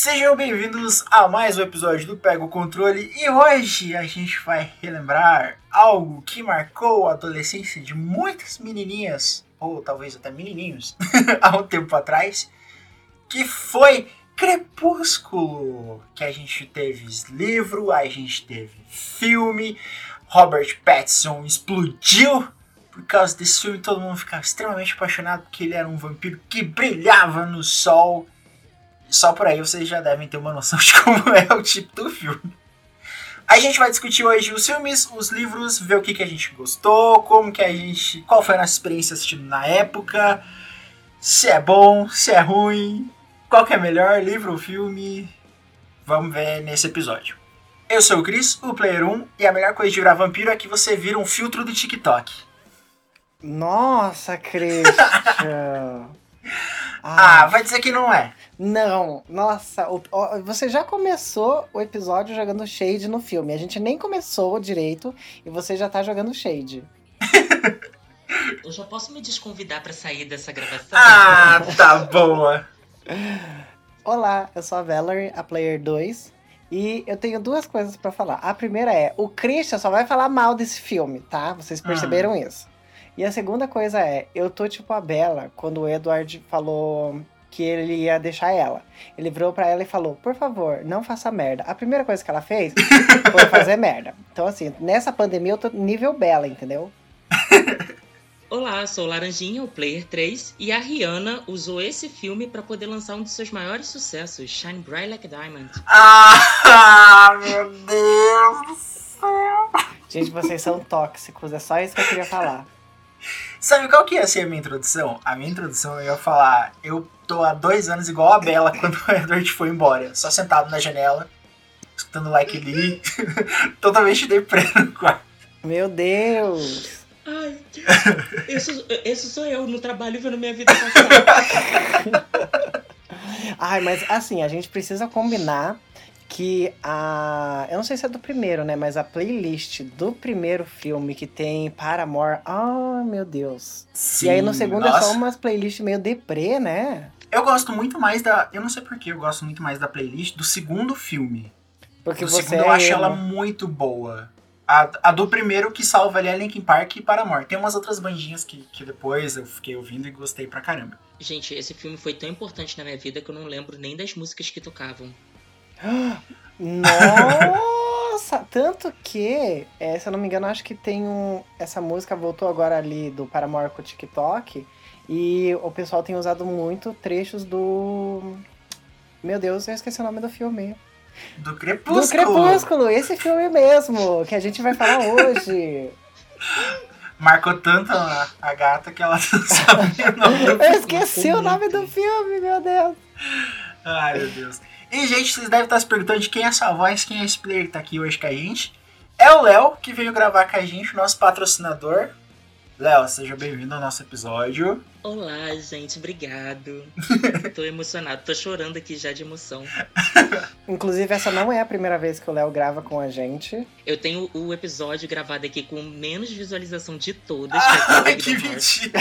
Sejam bem-vindos a mais um episódio do Pega o Controle e hoje a gente vai relembrar algo que marcou a adolescência de muitas menininhas, ou talvez até menininhos, há um tempo atrás, que foi Crepúsculo, que a gente teve livro, a gente teve filme, Robert Pattinson explodiu por causa desse filme, todo mundo ficava extremamente apaixonado porque ele era um vampiro que brilhava no sol só por aí vocês já devem ter uma noção de como é o tipo do filme. A gente vai discutir hoje os filmes, os livros, ver o que, que a gente gostou, como que a gente. qual foi a nossa experiência assistindo na época, se é bom, se é ruim, qual que é melhor, livro ou filme. Vamos ver nesse episódio. Eu sou o Cris, o Player 1, e a melhor coisa de virar vampiro é que você vira um filtro do TikTok. Nossa, Christian! ah, vai dizer que não é. Não, nossa, o, o, você já começou o episódio jogando Shade no filme. A gente nem começou direito e você já tá jogando Shade. Eu já posso me desconvidar para sair dessa gravação? Ah, tá boa. Olá, eu sou a Valerie, a Player 2. E eu tenho duas coisas para falar. A primeira é, o Christian só vai falar mal desse filme, tá? Vocês perceberam hum. isso. E a segunda coisa é, eu tô tipo a Bela quando o Edward falou que ele ia deixar ela. Ele virou para ela e falou: Por favor, não faça merda. A primeira coisa que ela fez foi fazer merda. Então, assim, nessa pandemia eu tô nível bela, entendeu? Olá, sou Laranjinha, o Player 3, e a Rihanna usou esse filme para poder lançar um de seus maiores sucessos, Shine Bright Like a Diamond. Ah, meu Deus do céu! Gente, vocês são tóxicos, é só isso que eu queria falar. Sabe qual que ia ser a minha introdução? A minha introdução eu ia falar, eu tô há dois anos igual a Bela quando o Edward foi embora. Só sentado na janela, escutando Like Lee, totalmente deprê no quarto. Meu Deus! Ai, esse, esse sou eu no trabalho vendo minha vida passar. Ai, mas assim, a gente precisa combinar que a. Eu não sei se é do primeiro, né? Mas a playlist do primeiro filme que tem Paramore. Ah, oh, meu Deus. Sim, e aí no segundo nossa. é só umas playlists meio deprê, né? Eu gosto muito mais da. Eu não sei porquê, eu gosto muito mais da playlist do segundo filme. Porque do você segundo, eu é acho ela muito boa. A, a, do primeiro que salva ali é Linkin Park e Paramore. Tem umas outras bandinhas que, que depois eu fiquei ouvindo e gostei pra caramba. Gente, esse filme foi tão importante na minha vida que eu não lembro nem das músicas que tocavam. Nossa! Tanto que, é, se eu não me engano, acho que tem um. Essa música voltou agora ali do Paramore com o TikTok. E o pessoal tem usado muito trechos do. Meu Deus, eu esqueci o nome do filme. Do Crepúsculo! Do Crepúsculo, esse filme mesmo, que a gente vai falar hoje. Marcou tanto a, a gata que ela não sabe o nome do filme. Eu esqueci o nome do filme, meu Deus. Ai, meu Deus. E, gente, vocês devem estar se perguntando de quem é essa voz, quem é esse player que tá aqui hoje com a gente. É o Léo, que veio gravar com a gente, nosso patrocinador. Léo, seja bem-vindo ao nosso episódio. Olá, gente, obrigado. tô emocionado, tô chorando aqui já de emoção. Inclusive, essa não é a primeira vez que o Léo grava com a gente. Eu tenho o episódio gravado aqui com menos visualização de todas. Ah, que, que mentira!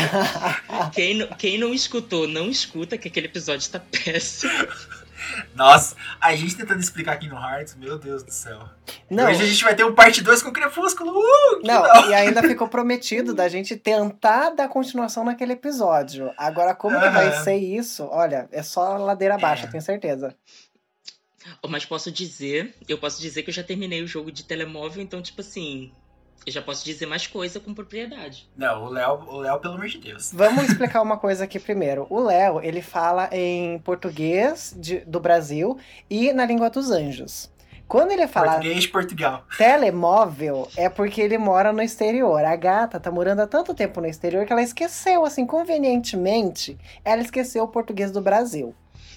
Quem, quem não escutou, não escuta, que aquele episódio tá péssimo. Nossa, a gente tentando explicar aqui no Hearts, meu Deus do céu. Não. Hoje a gente vai ter um parte 2 com o Crepúsculo. Uh, não, e ainda ficou prometido da gente tentar dar continuação naquele episódio. Agora, como que vai ser isso? Olha, é só ladeira abaixo, é. tenho certeza. Mas posso dizer, eu posso dizer que eu já terminei o jogo de telemóvel, então, tipo assim, eu já posso dizer mais coisa com propriedade. Não, o Léo, o Léo, pelo amor de Deus. Vamos explicar uma coisa aqui primeiro. O Léo, ele fala em português de, do Brasil e na língua dos anjos. Quando ele fala Português de Portugal. telemóvel, é porque ele mora no exterior. A gata tá morando há tanto tempo no exterior que ela esqueceu, assim, convenientemente, ela esqueceu o português do Brasil.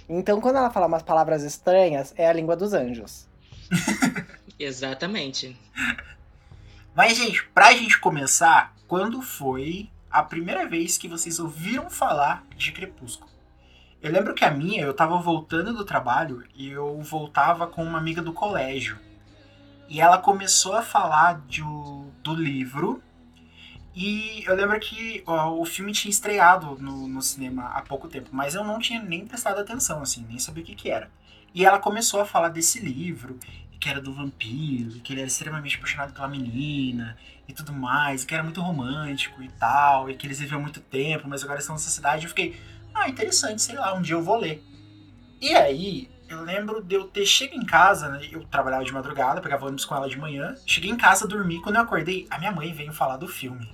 Então, quando ela fala umas palavras estranhas, é a língua dos anjos. Exatamente. Mas, gente, pra gente começar, quando foi a primeira vez que vocês ouviram falar de Crepúsculo? Eu lembro que a minha, eu tava voltando do trabalho e eu voltava com uma amiga do colégio. E ela começou a falar de, do livro. E eu lembro que ó, o filme tinha estreado no, no cinema há pouco tempo, mas eu não tinha nem prestado atenção, assim, nem sabia o que, que era. E ela começou a falar desse livro, que era do vampiro, que ele era extremamente apaixonado pela menina e tudo mais, que era muito romântico e tal, e que eles viviam muito tempo, mas agora estão nessa cidade. Eu fiquei, ah, interessante, sei lá, um dia eu vou ler. E aí, eu lembro de eu ter chego em casa, né? Eu trabalhava de madrugada, pegava ônibus com ela de manhã. Cheguei em casa, dormi. Quando eu acordei, a minha mãe veio falar do filme.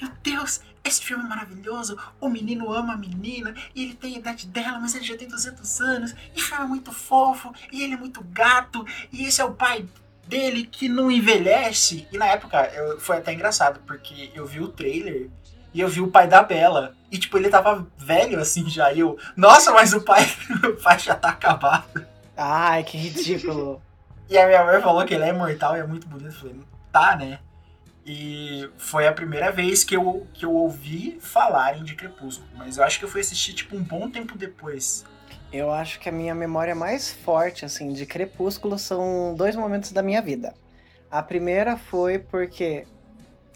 Meu Deus, esse filme é maravilhoso. O menino ama a menina e ele tem a idade dela, mas ele já tem 200 anos. E o filme é muito fofo e ele é muito gato. E esse é o pai dele que não envelhece. E na época eu, foi até engraçado, porque eu vi o trailer e eu vi o pai da Bela. E, tipo, ele tava velho, assim, já. E eu, nossa, mas o pai, o pai já tá acabado. Ai, que ridículo. e a minha mãe falou que ele é imortal e é muito bonito. Eu falei, tá, né? E foi a primeira vez que eu, que eu ouvi falarem de Crepúsculo. Mas eu acho que eu fui assistir, tipo, um bom tempo depois. Eu acho que a minha memória mais forte, assim, de Crepúsculo são dois momentos da minha vida. A primeira foi porque,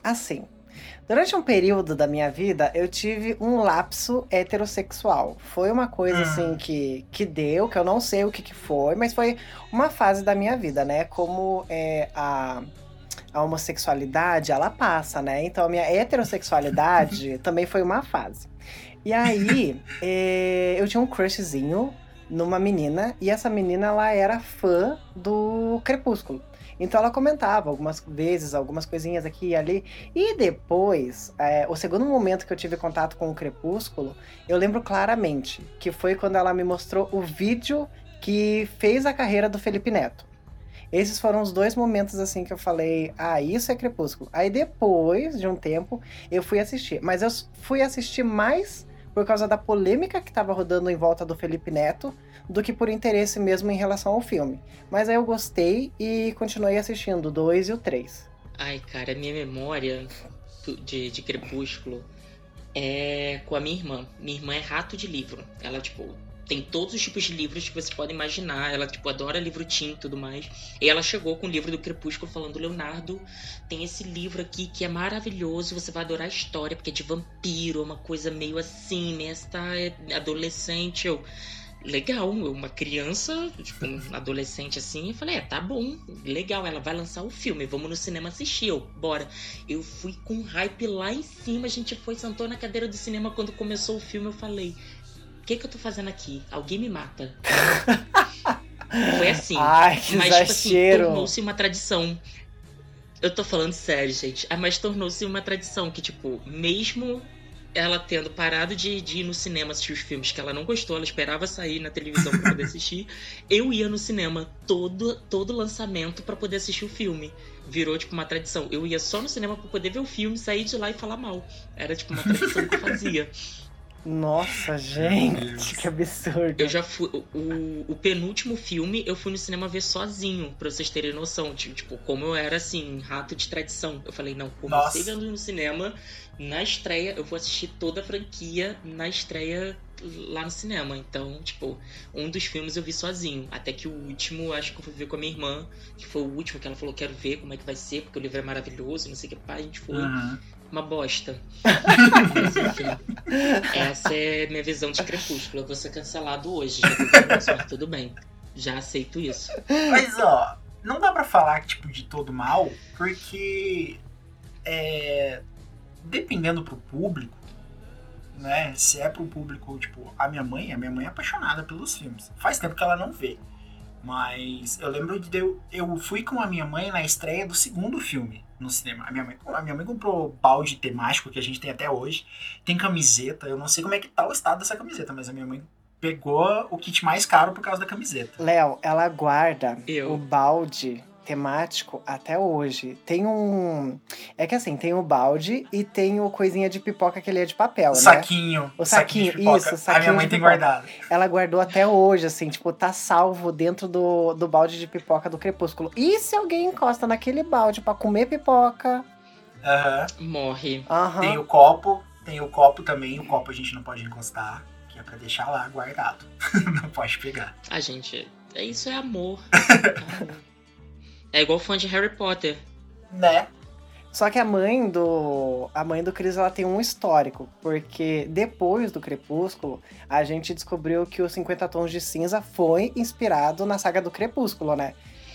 assim, Durante um período da minha vida, eu tive um lapso heterossexual. Foi uma coisa, hum. assim, que, que deu, que eu não sei o que, que foi, mas foi uma fase da minha vida, né? Como é, a, a homossexualidade, ela passa, né? Então, a minha heterossexualidade também foi uma fase. E aí, é, eu tinha um crushzinho numa menina, e essa menina, ela era fã do Crepúsculo. Então ela comentava algumas vezes, algumas coisinhas aqui e ali. E depois, é, o segundo momento que eu tive contato com o Crepúsculo, eu lembro claramente que foi quando ela me mostrou o vídeo que fez a carreira do Felipe Neto. Esses foram os dois momentos assim que eu falei, ah, isso é Crepúsculo. Aí depois de um tempo eu fui assistir, mas eu fui assistir mais por causa da polêmica que estava rodando em volta do Felipe Neto do que por interesse mesmo em relação ao filme. Mas aí eu gostei e continuei assistindo o 2 e o 3. Ai, cara, minha memória de, de Crepúsculo é com a minha irmã. Minha irmã é rato de livro. Ela, tipo, tem todos os tipos de livros que você pode imaginar. Ela, tipo, adora livro teen e tudo mais. E ela chegou com o livro do Crepúsculo falando: Leonardo, tem esse livro aqui que é maravilhoso, você vai adorar a história, porque é de vampiro, uma coisa meio assim, né? Esta é adolescente. Eu legal, uma criança, tipo, um adolescente assim, eu falei, é, tá bom, legal, ela vai lançar o filme, vamos no cinema assistir, eu, bora. Eu fui com hype lá em cima, a gente foi, sentou na cadeira do cinema quando começou o filme, eu falei, que que eu tô fazendo aqui? Alguém me mata. foi assim. Ai, que mas, tipo assim, tornou-se uma tradição. Eu tô falando sério, gente. Ah, mas tornou-se uma tradição que, tipo, mesmo ela tendo parado de, de, ir no cinema assistir os filmes que ela não gostou, ela esperava sair na televisão para poder assistir. Eu ia no cinema todo todo lançamento para poder assistir o filme. Virou tipo uma tradição. Eu ia só no cinema para poder ver o filme, sair de lá e falar mal. Era tipo uma tradição que eu fazia. Nossa, gente, que absurdo. Eu já fui. O, o, penúltimo filme eu fui no cinema ver sozinho, pra vocês terem noção. Tipo, como eu era assim, rato de tradição. Eu falei, não, comecei vendo no cinema, na estreia, eu vou assistir toda a franquia na estreia lá no cinema. Então, tipo, um dos filmes eu vi sozinho. Até que o último, acho que eu fui ver com a minha irmã, que foi o último que ela falou: quero ver como é que vai ser, porque o livro é maravilhoso, não sei o que. Pá, a gente foi. Uhum uma bosta. Mas enfim, essa é minha visão de Crepúsculo. Eu vou ser cancelado hoje, já tô tudo bem. Já aceito isso. Mas ó, não dá pra falar tipo de todo mal, porque é, dependendo pro público, né? Se é pro público, tipo, a minha mãe, a minha mãe é apaixonada pelos filmes. Faz tempo que ela não vê. Mas eu lembro de eu, eu fui com a minha mãe na estreia do segundo filme no cinema. A minha, mãe, a minha mãe comprou balde temático que a gente tem até hoje. Tem camiseta. Eu não sei como é que tá o estado dessa camiseta, mas a minha mãe pegou o kit mais caro por causa da camiseta. Léo, ela guarda eu. o balde temático até hoje. Tem um. É que assim, tem o balde e tem o coisinha de pipoca que ele é de papel, o né? Saquinho. O saquinho, saquinho isso, o saquinho. A minha mãe tem guardado. Ela guardou até hoje, assim, tipo, tá salvo dentro do, do balde de pipoca do crepúsculo. E se alguém encosta naquele balde para comer pipoca? Uhum. Morre. Uhum. Tem o copo, tem o copo também. O copo a gente não pode encostar, que é pra deixar lá guardado. não pode pegar. A gente. Isso é amor. É igual fã de Harry Potter. Né? Só que a mãe do. A mãe do Chris ela tem um histórico. Porque depois do Crepúsculo, a gente descobriu que os 50 Tons de Cinza foi inspirado na saga do Crepúsculo, né?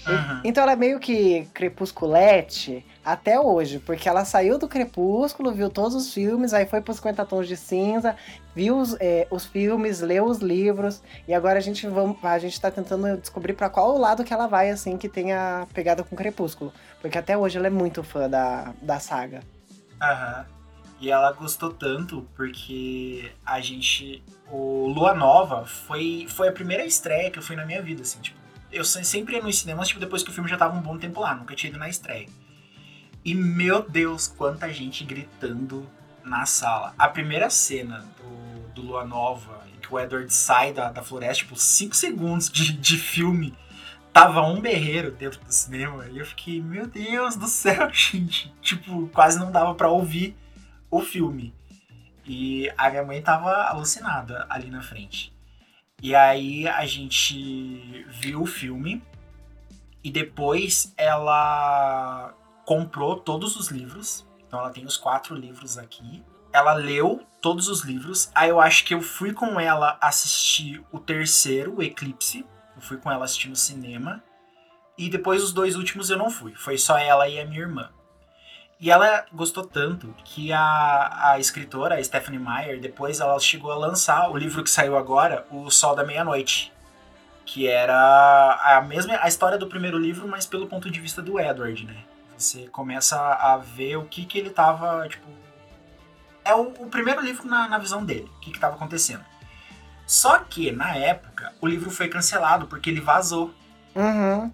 Uhum. Então ela é meio que crepusculete até hoje, porque ela saiu do Crepúsculo, viu todos os filmes, aí foi pros 50 Tons de Cinza, viu os, é, os filmes, leu os livros, e agora a gente, vamos, a gente tá tentando descobrir para qual lado que ela vai, assim, que tenha pegada com Crepúsculo. Porque até hoje ela é muito fã da, da saga. Aham. E ela gostou tanto porque a gente. O Lua Nova foi, foi a primeira estreia que eu fui na minha vida, assim, tipo. Eu se- sempre ia nos cinemas, tipo, depois que o filme já tava um bom tempo lá, nunca tinha ido na estreia. E meu Deus, quanta gente gritando na sala. A primeira cena do, do Lua Nova, em que o Edward sai da, da floresta, tipo, 5 segundos de, de filme, tava um berreiro dentro do cinema. E eu fiquei, meu Deus do céu, gente. Tipo, quase não dava pra ouvir o filme. E a minha mãe tava alucinada ali na frente. E aí a gente viu o filme e depois ela comprou todos os livros. Então ela tem os quatro livros aqui. Ela leu todos os livros. Aí eu acho que eu fui com ela assistir o terceiro, o Eclipse. Eu fui com ela assistir no cinema. E depois os dois últimos eu não fui. Foi só ela e a minha irmã. E ela gostou tanto que a, a escritora, a Stephanie Meyer, depois ela chegou a lançar o livro que saiu agora, O Sol da Meia-Noite. Que era a mesma a história do primeiro livro, mas pelo ponto de vista do Edward, né? Você começa a ver o que que ele tava, tipo... É o, o primeiro livro na, na visão dele, o que que tava acontecendo. Só que, na época, o livro foi cancelado porque ele vazou. Uhum.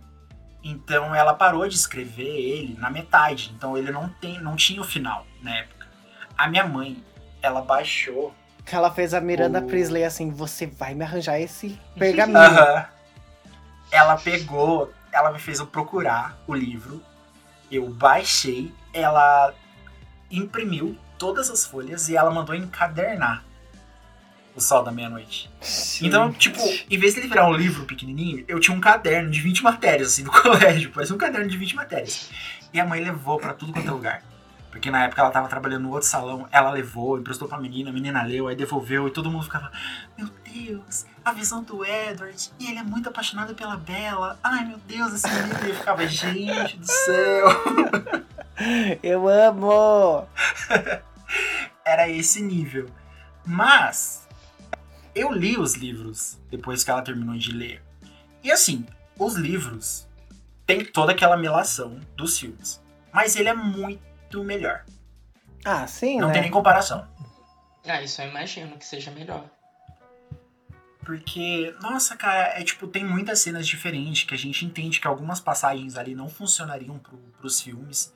Então ela parou de escrever ele na metade. Então ele não, tem, não tinha o final na época. A minha mãe, ela baixou. Ela fez a Miranda O- Priestley assim: você vai me arranjar esse pergaminho. Aham. Ela pegou, ela me fez eu procurar o livro. Eu baixei, ela imprimiu todas as folhas e ela mandou encadernar o Sol da Meia-Noite. Então, tipo, em vez de ele virar um livro pequenininho, eu tinha um caderno de 20 matérias, assim, do colégio. Parecia um caderno de 20 matérias. E a mãe levou pra tudo quanto é lugar. Porque na época ela tava trabalhando no outro salão, ela levou, emprestou pra menina, a menina leu, aí devolveu, e todo mundo ficava, meu Deus, a visão do Edward, e ele é muito apaixonado pela Bella, ai meu Deus, esse menino, e eu ficava, gente do céu. Eu amo! Era esse nível. Mas, eu li os livros depois que ela terminou de ler. E assim, os livros têm toda aquela melação dos filmes. Mas ele é muito melhor. Ah, sim, Não né? tem nem comparação. Ah, isso eu imagino que seja melhor. Porque, nossa, cara, é tipo, tem muitas cenas diferentes que a gente entende que algumas passagens ali não funcionariam pro, pros filmes.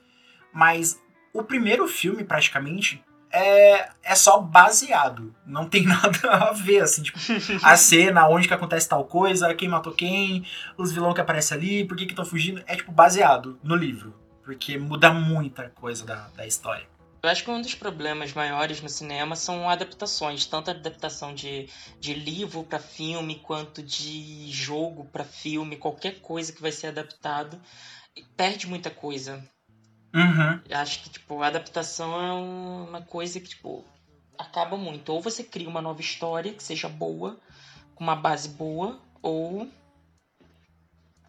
Mas o primeiro filme, praticamente, é, é só baseado. Não tem nada a ver, assim, tipo, a cena, onde que acontece tal coisa, quem matou quem, os vilões que aparecem ali, por que que estão fugindo. É, tipo, baseado no livro. Porque muda muita coisa da, da história. Eu acho que um dos problemas maiores no cinema são adaptações, tanto a adaptação de, de livro para filme, quanto de jogo para filme, qualquer coisa que vai ser adaptado, perde muita coisa. Uhum. Acho que, tipo, a adaptação é um- uma coisa que, tipo, acaba muito. Ou você cria uma nova história que seja boa, com uma base boa, ou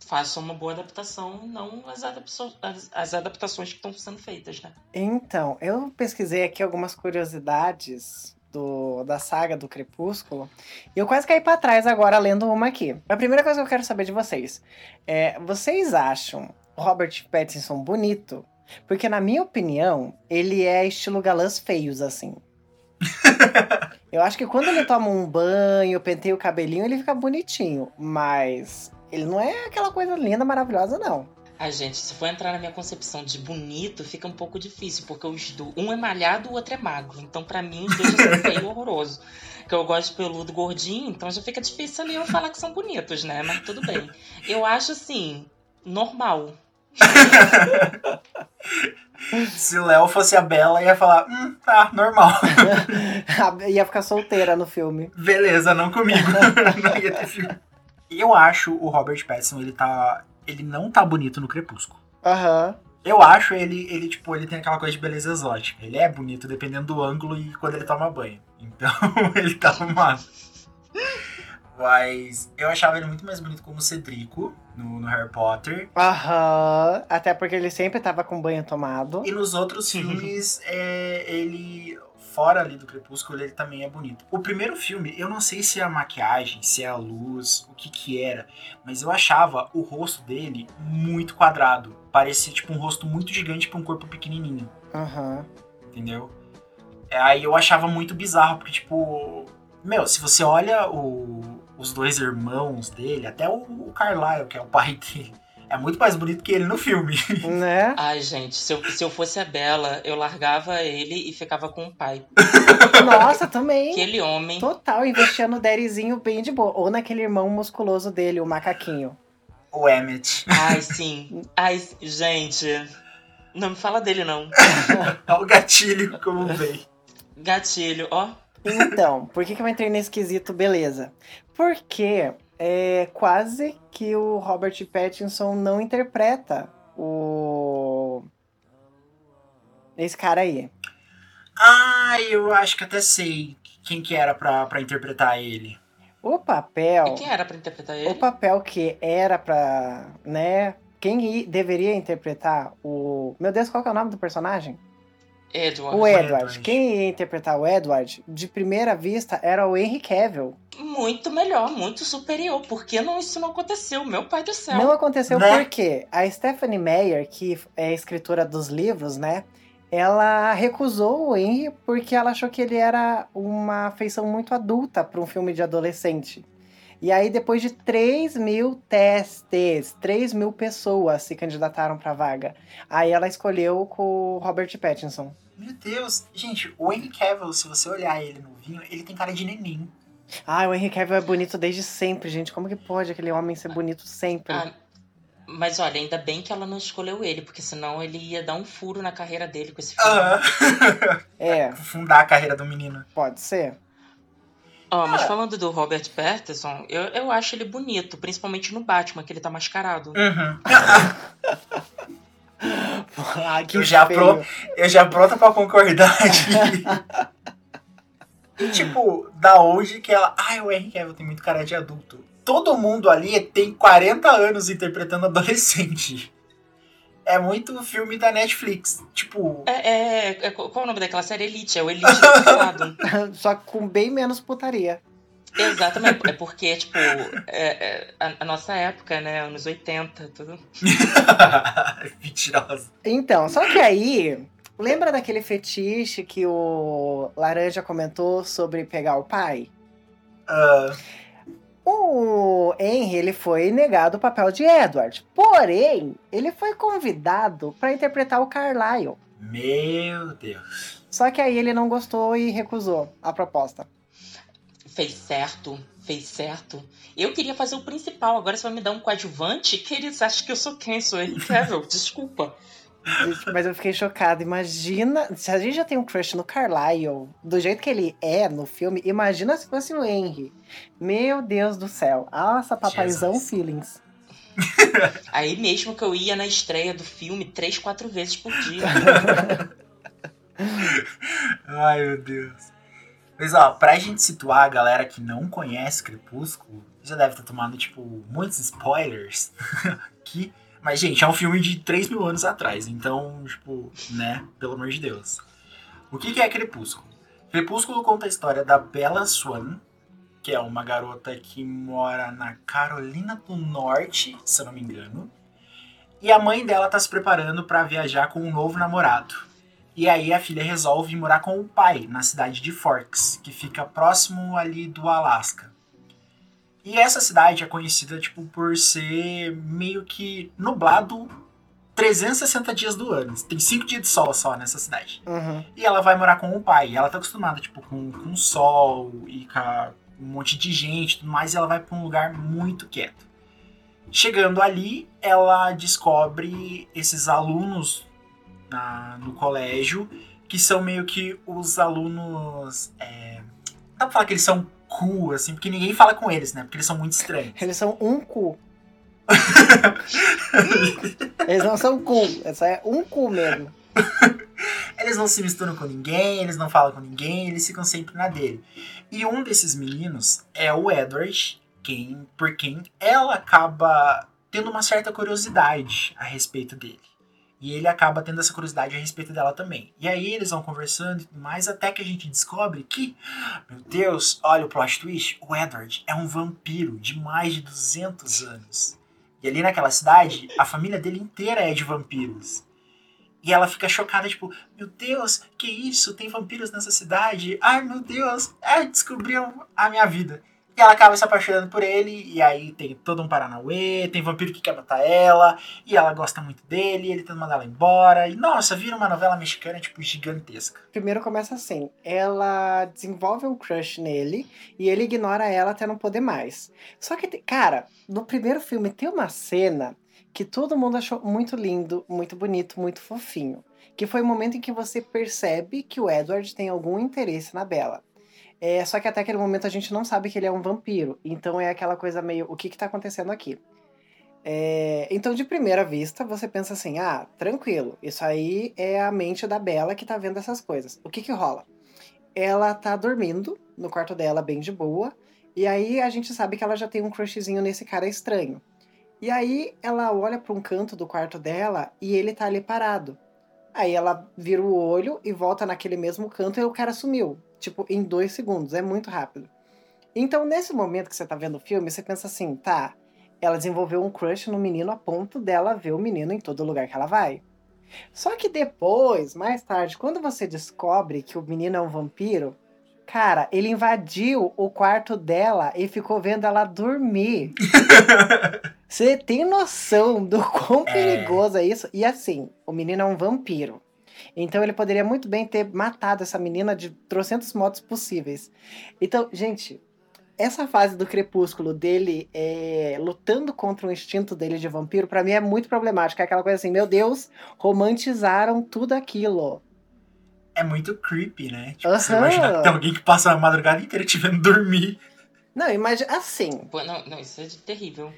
faça uma boa adaptação, não as, adaptações, as, as adaptações que estão sendo feitas, né? Então, eu pesquisei aqui algumas curiosidades do, da saga do Crepúsculo. E eu quase caí pra trás agora lendo uma aqui. A primeira coisa que eu quero saber de vocês é: vocês acham o Robert Pattinson bonito? Porque, na minha opinião, ele é estilo galãs feios, assim. eu acho que quando ele toma um banho, penteia o cabelinho, ele fica bonitinho. Mas ele não é aquela coisa linda, maravilhosa, não. Ai, gente, se for entrar na minha concepção de bonito, fica um pouco difícil, porque os do... um é malhado, o outro é magro. Então, pra mim, os dois são feio horroroso. Que eu gosto de peludo gordinho, então já fica difícil ali eu falar que são bonitos, né? Mas tudo bem. Eu acho assim, normal. Se o Léo fosse a Bela, ia falar, hum, tá, normal. Ia ficar solteira no filme. Beleza, não comigo. não ia ter filme. Eu acho o Robert Pattinson, ele tá. Ele não tá bonito no Crepúsculo. Aham. Eu acho ele, ele, tipo, ele tem aquela coisa de beleza exótica. Ele é bonito dependendo do ângulo e quando ele toma banho. Então, ele tá arrumado. Mas eu achava ele muito mais bonito como Cedrico no, no Harry Potter. Aham. Até porque ele sempre tava com banho tomado. E nos outros filmes, é, ele. Fora ali do Crepúsculo, ele também é bonito. O primeiro filme, eu não sei se é a maquiagem, se é a luz, o que que era, mas eu achava o rosto dele muito quadrado. Parecia tipo um rosto muito gigante pra um corpo pequenininho, Aham. entendeu? É, Aí eu achava muito bizarro, porque tipo. Meu, se você olha o- os dois irmãos dele, até o, o Carlyle, que é o pai dele, é muito mais bonito que ele no filme. Né? Ai, gente, se eu, se eu fosse a Bela, eu largava ele e ficava com o pai. Nossa, também. Aquele homem. Total, investia no Daddyzinho bem de boa. Ou naquele irmão musculoso dele, o macaquinho. o Emmett. Ai, sim. Ai, gente. Não me fala dele, não. Olha o gatilho como vem. Gatilho, ó. Então, por que, que eu entrei nesse quesito beleza? Porque é quase que o Robert Pattinson não interpreta o. Esse cara aí. Ah, eu acho que até sei quem que era pra, pra interpretar ele. O papel. E quem era pra interpretar O ele? papel que era pra. né? Quem deveria interpretar o. Meu Deus, qual que é o nome do personagem? Edward. O Edward. Edward. Quem ia interpretar o Edward, de primeira vista, era o Henry Cavill. Muito melhor, muito superior. Por que não, isso não aconteceu? Meu pai do céu. Não aconteceu Né? porque a Stephanie Meyer, que é a escritora dos livros, né? Ela recusou o Henry porque ela achou que ele era uma feição muito adulta para um filme de adolescente. E aí, depois de 3 mil testes, 3 mil pessoas se candidataram para a vaga. Aí ela escolheu com o Robert Pattinson. Meu Deus, gente, o Henry Cavill, se você olhar ele no vinho, ele tem cara de neném. Ah, o Henry Cavill é bonito desde sempre, gente. Como que pode aquele homem ser bonito sempre? Ah, mas olha, ainda bem que ela não escolheu ele, porque senão ele ia dar um furo na carreira dele com esse filme. Aham. É, Fundar a carreira do menino. pode ser. Ó, mas falando do Robert Pattinson, eu, eu acho ele bonito, principalmente no Batman, que ele tá mascarado. Uhum. Ah, que Eu já pro- Eu já pronta pra concordar e tipo, da onde que ela. Ai, o Henry Cavill tem muito cara de adulto. Todo mundo ali tem 40 anos interpretando adolescente. É muito filme da Netflix. Tipo, É, é, é- Qual é o nome daquela série? Elite, é o Elite mascarado. Só que com bem menos putaria. Exatamente, é porque, tipo, é- é a, a nossa época, né? Anos 80, tudo. mentirosa. Então, só que aí, lembra daquele fetiche que o Laranja comentou sobre pegar o pai? Ah, O Henry, ele foi negado o papel de Edward. Porém, ele foi convidado para interpretar o Carlyle. meu Deus. Só que aí ele não gostou e recusou a proposta. Fez certo, fez certo. Eu queria fazer o principal, agora você vai me dar um coadjuvante? Que eles acham que eu sou quem? Sou Henry Cavill, desculpa. Mas eu fiquei chocada. Imagina, se a gente já tem um crush no Carlyle, do jeito que ele é no filme, imagina se fosse o Henry. Meu Deus do céu. Nossa, papaizão Jesus. feelings. Aí mesmo que eu ia na estreia do filme três, quatro vezes por dia. Ai, meu Deus. Mas ó, pra gente situar a galera que não conhece Crepúsculo, já deve ter tomado, tipo, muitos spoilers aqui. Mas, gente, é um filme de 3 mil anos atrás, então, tipo, né? Pelo amor de Deus. O que, que é Crepúsculo? Crepúsculo conta a história da Bella Swan, que é uma garota que mora na Carolina do Norte, se eu não me engano. E a mãe dela tá se preparando pra viajar com um novo namorado. E aí a filha resolve morar com o pai na cidade de Forks, que fica próximo ali do Alasca. E essa cidade é conhecida tipo por ser meio que nublado 360 dias do ano. Tem 5 dias de sol só nessa cidade. Uhum. E ela vai morar com o pai. E ela tá acostumada tipo com, com sol e com um monte de gente, e tudo mais, e ela vai para um lugar muito quieto. Chegando ali, ela descobre esses alunos na- no colégio, que são meio que os alunos. É, dá pra falar que eles são cool, assim, porque ninguém fala com eles, né? Porque eles são muito estranhos. Eles são um cu. Eles não são cu, essa é um cu mesmo. eles não se misturam com ninguém, eles não falam com ninguém, eles ficam sempre na dele. E um desses meninos é o Edward, quem, por quem ela acaba tendo uma certa curiosidade a respeito dele. E ele acaba tendo essa curiosidade a respeito dela também. E aí eles vão conversando mais, até que a gente descobre que, meu Deus, olha o plot twist, o Edward é um vampiro de mais de 200 anos. E ali naquela cidade, a família dele inteira é de vampiros. E ela fica chocada, tipo, meu Deus, que isso? Tem vampiros nessa cidade? Ai, meu Deus, é, descobriu a minha vida. E ela acaba se apaixonando por ele, e aí tem todo um Paranauê, tem vampiro que quer matar ela, e ela gosta muito dele, ele tenta mandar ela embora, e nossa, vira uma novela mexicana, tipo, gigantesca. Primeiro começa assim, ela desenvolve um crush nele, e ele ignora ela até não poder mais. Só que, cara, no primeiro filme tem uma cena que todo mundo achou muito lindo, muito bonito, muito fofinho. Que foi o momento em que você percebe que o Edward tem algum interesse na Bella. É, só que até aquele momento a gente não sabe que ele é um vampiro. Então é aquela coisa meio, o que que tá acontecendo aqui? É, então, de primeira vista, você pensa assim: ah, tranquilo, isso aí é a mente da Bela que tá vendo essas coisas. O que que rola? Ela tá dormindo no quarto dela, bem de boa, e aí a gente sabe que ela já tem um crushzinho nesse cara estranho. E aí ela olha para um canto do quarto dela e ele tá ali parado. Aí ela vira o olho e volta naquele mesmo canto e o cara sumiu. Tipo, em dois segundos. É muito rápido. Então, nesse momento que você tá vendo o filme, você pensa assim, tá, ela desenvolveu um crush no menino a ponto dela ver o menino em todo lugar que ela vai. Só que depois, mais tarde, quando você descobre que o menino é um vampiro, cara, ele invadiu o quarto dela e ficou vendo ela dormir. Você tem noção do quão é. perigoso é isso? E assim, o menino é um vampiro. Então ele poderia muito bem ter matado essa menina de trocentos modos possíveis. Então, gente, essa fase do crepúsculo dele é, lutando contra o instinto dele de vampiro, para mim é muito problemática. É aquela coisa assim, meu Deus, romantizizaram tudo aquilo. É muito creepy, né? Tipo, uhum. você imagina que tem alguém que passa a madrugada inteira te vendo dormir. Não, imagina assim. Pô, não, não, isso é terrível.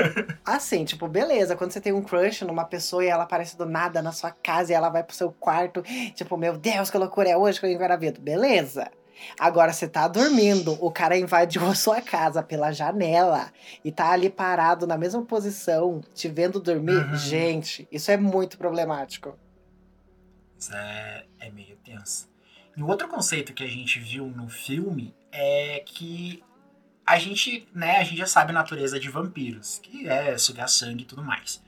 assim, tipo, beleza, quando você tem um crush numa pessoa e ela aparece do nada na sua casa e ela vai pro seu quarto, tipo, meu Deus, que loucura é hoje que eu engravido. Beleza. Agora você tá dormindo, o cara invadiu a sua casa pela janela e tá ali parado na mesma posição, te vendo dormir. Uhum. Gente, isso é muito problemático. Isso é, é meio tenso. E o outro conceito que a gente viu no filme é que a gente, né, a gente já sabe a natureza de vampiros, que é sugar sangue e tudo mais.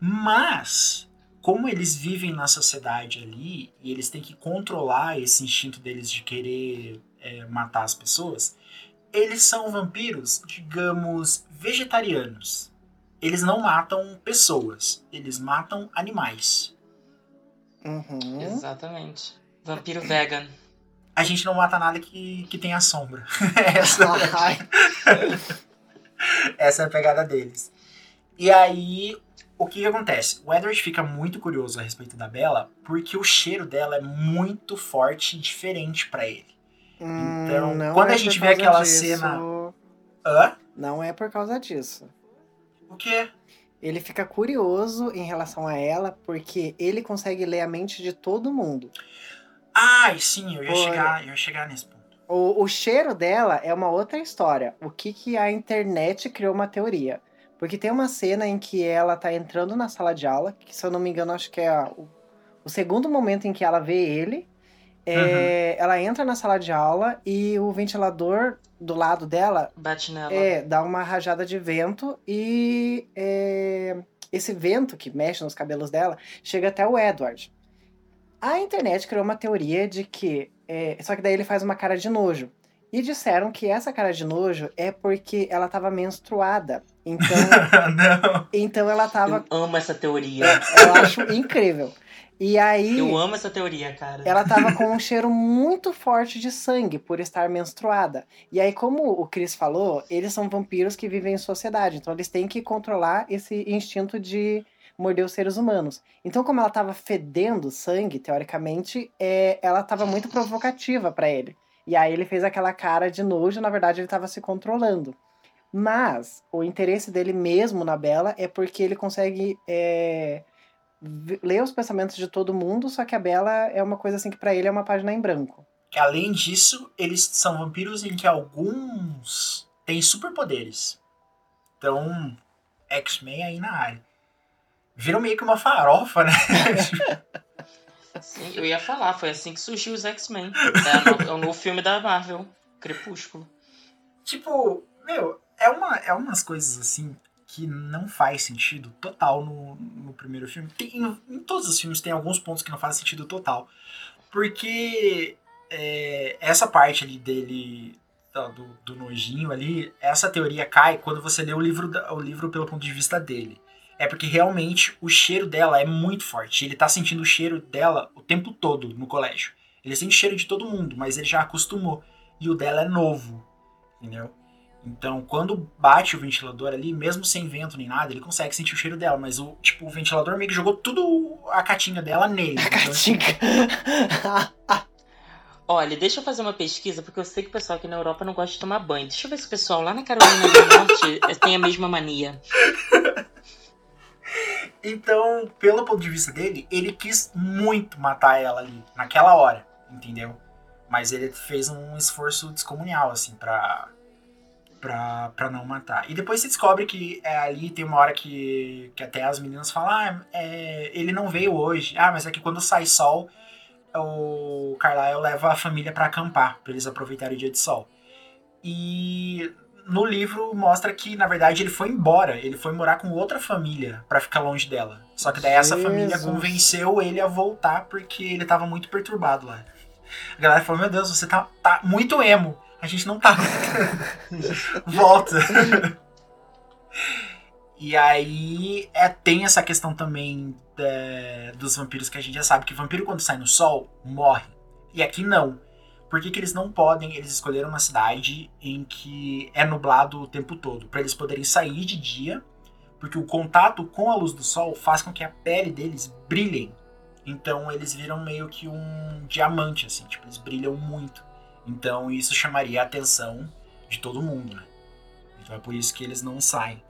Mas, como eles vivem na sociedade ali, e eles têm que controlar esse instinto deles de querer é, matar as pessoas, eles são vampiros, digamos, vegetarianos. Eles não matam pessoas, eles matam animais. Uhum. Exatamente. Vampiro vegan a gente não mata nada que, que tenha sombra. Essa, Essa é a pegada deles. E aí, o que, que, acontece? O Edward fica muito curioso a respeito da Bella, porque o cheiro dela é muito forte e diferente para ele. Hum, então, quando é a gente vê aquela disso. cena. Hã? Não é por causa disso. O quê? Ele fica curioso em relação a ela, porque ele consegue ler a mente de todo mundo. Ai, sim, eu ia, chegar, eu ia chegar nesse ponto. O, o cheiro dela é uma outra história. O que, que a internet criou uma teoria? Porque tem uma cena em que ela tá entrando na sala de aula, que se eu não me engano, acho que é a, o, o, segundo momento em que ela vê ele. É, uhum. Ela entra na sala de aula e o ventilador do lado dela bate nela. É, dá uma rajada de vento e é, esse vento que mexe nos cabelos dela chega até o Edward. A internet criou uma teoria de que. É, só que daí ele faz uma cara de nojo. E disseram que essa cara de nojo é porque ela tava menstruada. Então. Não. Então ela tava. Eu amo essa teoria. Eu acho incrível. E aí. Eu amo essa teoria, cara. Ela tava com um cheiro muito forte de sangue por estar menstruada. E aí, como o Chris falou, eles são vampiros que vivem em sociedade. Então eles têm que controlar esse instinto de morder os seres humanos. Então, como ela estava fedendo sangue, teoricamente, é, ela estava muito provocativa para ele. E aí ele fez aquela cara de nojo, na verdade ele estava se controlando. Mas o interesse dele mesmo na Bela é porque ele consegue é, ler os pensamentos de todo mundo, só que a Bela é uma coisa assim que pra ele é uma página em branco. Além disso, eles são vampiros em que alguns têm superpoderes. Então, X-Men aí na área. Viram meio que uma farofa, né? Sim, eu ia falar, foi assim que surgiu os X-Men. É, é o novo filme da Marvel, Crepúsculo. tipo, meu, é, uma, é umas coisas assim que não faz sentido total no, no primeiro filme. Tem- em, em todos os filmes tem alguns pontos que não fazem sentido total. Porque é, essa parte ali dele, da- do, do nojinho ali, essa teoria cai quando você lê o livro, o livro pelo ponto de vista dele. É porque realmente o cheiro dela é muito forte. Ele tá sentindo o cheiro dela o tempo todo no colégio. Ele sente o cheiro de todo mundo, mas ele já acostumou. E o dela é novo. Entendeu? Então, quando bate o ventilador ali, mesmo sem vento nem nada, ele consegue sentir o cheiro dela. Mas o, tipo, o ventilador meio que jogou tudo a catinha dela nele. A? Caatinga. Olha, deixa eu fazer uma pesquisa, porque eu sei que o pessoal aqui na Europa não gosta de tomar banho. Deixa eu ver se o pessoal lá na Carolina do Norte tem a mesma mania. Então, pelo ponto de vista dele, ele quis muito matar ela ali, naquela hora, entendeu? Mas ele fez um esforço descomunal, assim, pra, pra, pra não matar. E depois se descobre que é, ali tem uma hora que, que até as meninas falam: ah, é, ele não veio hoje. Ah, mas é que quando sai sol, o Carlyle leva a família pra acampar, pra eles aproveitarem o dia de sol. E no livro mostra que, na verdade, ele foi embora. Ele foi morar com outra família pra ficar longe dela. Só que daí essa família Jesus. convenceu ele a voltar porque ele tava muito perturbado lá. A galera falou: Meu Deus, você tá, tá muito emo. A gente não tá. Volta. e aí é, tem essa questão também é, dos vampiros que a gente já sabe que vampiro quando sai no sol morre. E aqui não. Por que, que eles não podem? Eles escolheram uma cidade em que é nublado o tempo todo, para eles poderem sair de dia, porque o contato com a luz do sol faz com que a pele deles brilhem. Então eles viram meio que um diamante, assim, tipo, eles brilham muito. Então isso chamaria a atenção de todo mundo, né? Então é por isso que eles não saem.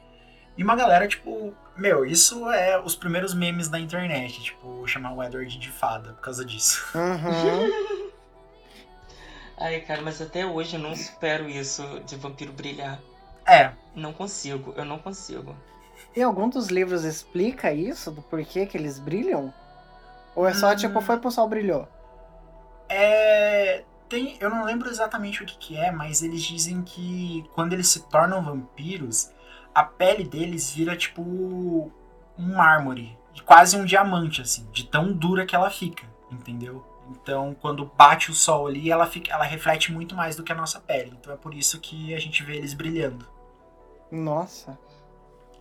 E uma galera, tipo, meu, isso é os primeiros memes da internet, tipo, chamar o Edward de fada por causa disso. Uhum. Ai, cara, mas até hoje eu não supero isso de vampiro brilhar. É, Não consigo, eu não consigo. E algum dos livros explica isso, do porquê que eles brilham? Ou é só Hum. tipo, foi pro sol brilhou? É. Tem, eu não lembro exatamente o que, que é, mas eles dizem que quando eles se tornam vampiros, a pele deles vira tipo um mármore, quase um diamante, assim, de tão dura que ela fica, entendeu? Então, quando bate o sol ali, ela, fica, ela reflete muito mais do que a nossa pele. Então é por isso que a gente vê eles brilhando. Nossa.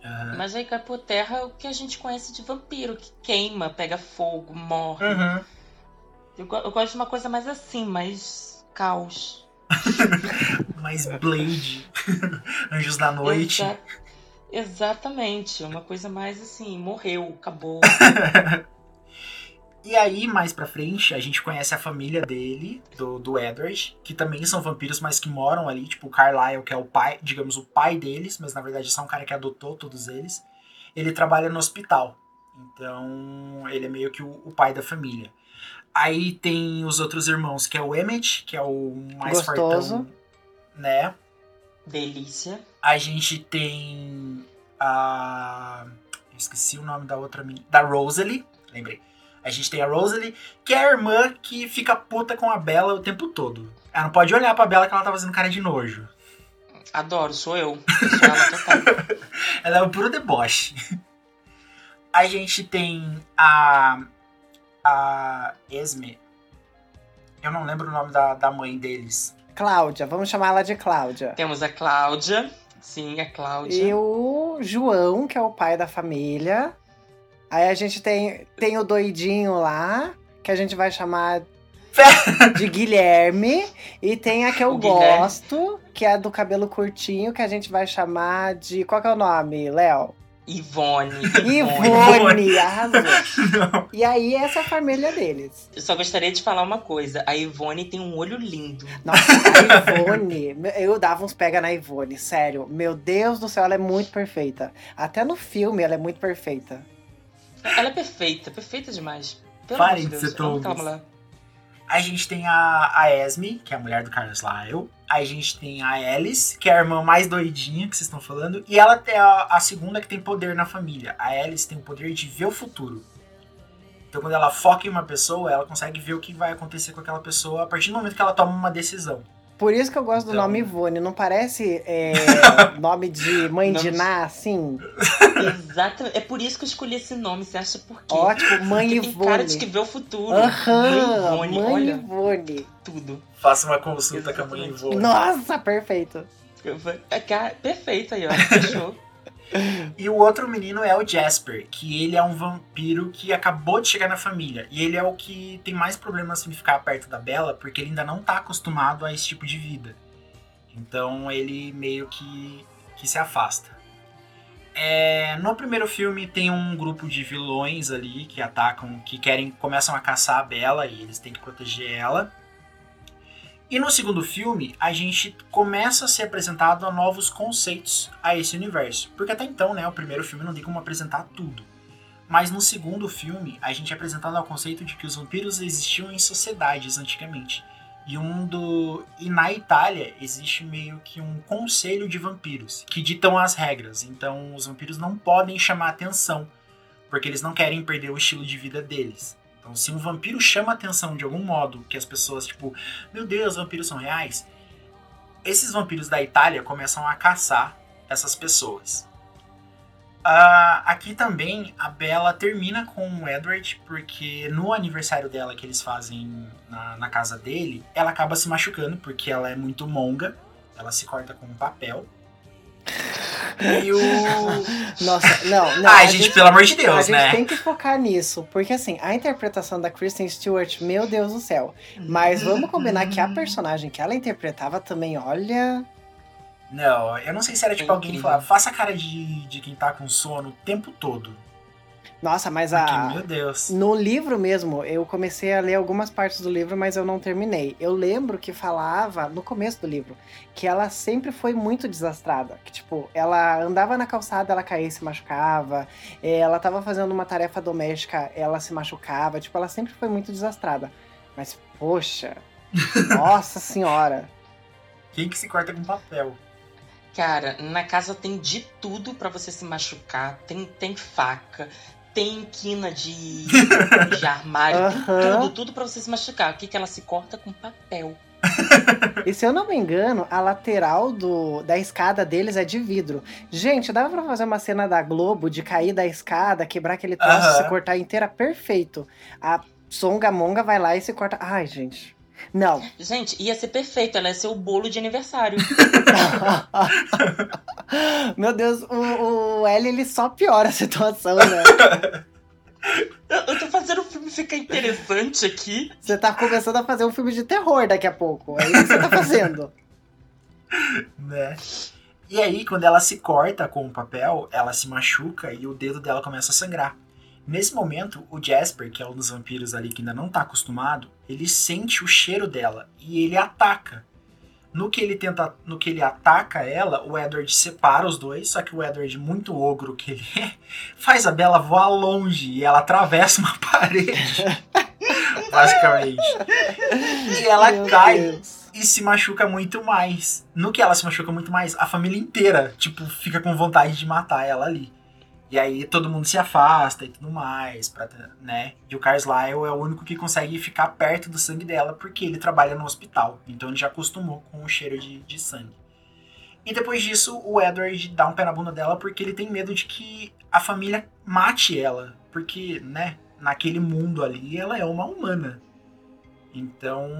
Aham. Mas aí cai por terra o que a gente conhece de vampiro, que queima, pega fogo, morre. Uhum. Eu, eu gosto de uma coisa mais assim, mais caos. Mais Blade, Anjos da Noite. Exa- Exatamente, uma coisa mais assim, morreu, acabou. E aí, mais pra frente, a gente conhece a família dele, do, do Edward, que também são vampiros, mas que moram ali, tipo o Carlyle, que é o pai, digamos, o pai deles, mas na verdade é só um cara que adotou todos eles. Ele trabalha no hospital. Então, ele é meio que o, o pai da família. Aí tem os outros irmãos, que é o Emmett, que é o mais Gostoso. fortão, né? Delícia. A gente tem a. Eu esqueci o nome da outra menina. Da Rosalie, lembrei. A gente tem a Rosalie, que é a irmã que fica puta com a Bella o tempo todo. Ela não pode olhar pra Bella que ela tá fazendo cara de nojo. Adoro, sou eu. Eu sou ela total. Ela é o puro deboche. A gente tem a. A Esme. Eu não lembro o nome da, da mãe deles. Cláudia, vamos chamar ela de Cláudia. Temos a Cláudia. Sim, a Cláudia. E o João, que é o pai da família. Aí a gente tem, tem o doidinho lá, que a gente vai chamar de Guilherme. E tem a que eu O Guilherme. gosto, que é a do cabelo curtinho, que a gente vai chamar de. Qual que é o nome, Léo? Ivone. Ivone, arrasou. E aí, essa é a família deles. Eu só gostaria de falar uma coisa. A Ivone tem um olho lindo. Nossa, a Ivone, eu dava uns pega na Ivone, sério. Meu Deus do céu, ela é muito perfeita. Até no filme ela é muito perfeita. Ela é perfeita, perfeita demais. Pelo Parem de ser. A gente tem a, a Esme, que é a mulher do Carlos Lyle. A gente tem a Alice, que é a irmã mais doidinha que vocês estão falando. E ela é a, a segunda que tem poder na família. A Alice tem o poder de ver o futuro. Então, quando ela foca em uma pessoa, ela consegue ver o que vai acontecer com aquela pessoa a partir do momento que ela toma uma decisão. Por isso que eu gosto do Então- nome Ivone. Não parece é, nome de mãe de. Ná, assim? Exatamente. É por isso que eu escolhi esse nome. Você acha por quê? Ótimo, mãe Porque tem cara de Ivone. que vê o futuro. Aham, Mãe Ivone, mãe olha Ivone. tudo. Faça uma consulta com a mãe Exatamente. Ivone. Nossa, perfeito. É cara- Perfeito aí, ó. Fechou. E o outro menino é o Jasper, que ele é um vampiro que acabou de chegar na família. E ele é o que tem mais problemas em ficar perto da Bella, porque ele ainda não tá acostumado a esse tipo de vida. Então ele meio que, que se afasta. É, no primeiro filme tem um grupo de vilões ali que atacam, que querem, começam a caçar a Bella e eles têm que proteger ela. E no segundo filme, a gente começa a ser apresentado a novos conceitos a esse universo. Porque até então, né, o primeiro filme não tem como apresentar tudo. Mas no segundo filme, a gente é apresentado ao conceito de que os vampiros existiam em sociedades antigamente. E um do e na Itália existe meio que um conselho de vampiros que ditam as regras. Então os vampiros não podem chamar atenção, porque eles não querem perder o estilo de vida deles. Então se um vampiro chama atenção de algum modo, que as pessoas tipo, meu Deus, vampiros são reais, esses vampiros da Itália começam a caçar essas pessoas. Ah, aqui também a Bella termina com o Edward, porque no aniversário dela que eles fazem na, na casa dele, ela acaba se machucando, porque ela é muito monga, ela se corta com um papel. E o. Nossa, não, não. Ai, a gente, pelo amor de a Deus, gente né? tem que focar nisso, porque assim, a interpretação da Kristen Stewart, meu Deus do céu. Mas vamos combinar que a personagem que ela interpretava também, olha. Não, eu não sei se era tipo alguém incrível. falar, faça a cara de, de quem tá com sono o tempo todo. Nossa, mas Porque, a. meu Deus. No livro mesmo, eu comecei a ler algumas partes do livro, mas eu não terminei. Eu lembro que falava, no começo do livro, que ela sempre foi muito desastrada. Que, tipo, ela andava na calçada, ela caía e se machucava. eh, Ela tava fazendo uma tarefa doméstica, ela se machucava. Tipo, ela sempre foi muito desastrada. Mas, poxa, nossa senhora. Quem que se corta com papel? Cara, na casa tem de tudo pra você se machucar. Tem, tem faca, tem quina de, de armário, tem Aham. tudo, tudo pra você se machucar. O que, que ela se corta com papel? E se eu não me engano, a lateral do, da escada deles é de vidro. Gente, dava pra fazer uma cena da Globo de cair da escada, quebrar aquele troço, Aham. se cortar inteira, perfeito. A Songamonga vai lá e se corta. Ai, gente. Não. Gente, ia ser perfeito, ela ia ser o bolo de aniversário. Meu Deus, o, o L ele só piora a situação, né? Eu, eu tô fazendo o filme ficar interessante aqui. Você tá começando a fazer um filme de terror daqui a pouco. É isso que você tá fazendo. né? E aí, quando ela se corta com o papel, ela se machuca e o dedo dela começa a sangrar. Nesse momento, o Jasper, que é um dos vampiros ali que ainda não tá acostumado, ele sente o cheiro dela e ele ataca. No que ele tenta, no que ele ataca ela, o Edward separa os dois, só que o Edward, muito ogro que ele é, faz a Bella voar longe e ela atravessa uma parede. basicamente. E ela Meu cai Deus. e se machuca muito mais. No que ela se machuca muito mais, a família inteira, tipo, fica com vontade de matar ela ali. E aí todo mundo se afasta e tudo mais, pra, né? E o Carlos Lyle é o único que consegue ficar perto do sangue dela porque ele trabalha no hospital. Então ele já acostumou com o cheiro de, de sangue. E depois disso, o Edward dá um pé na bunda dela porque ele tem medo de que a família mate ela. Porque, né, naquele mundo ali, ela é uma humana. Então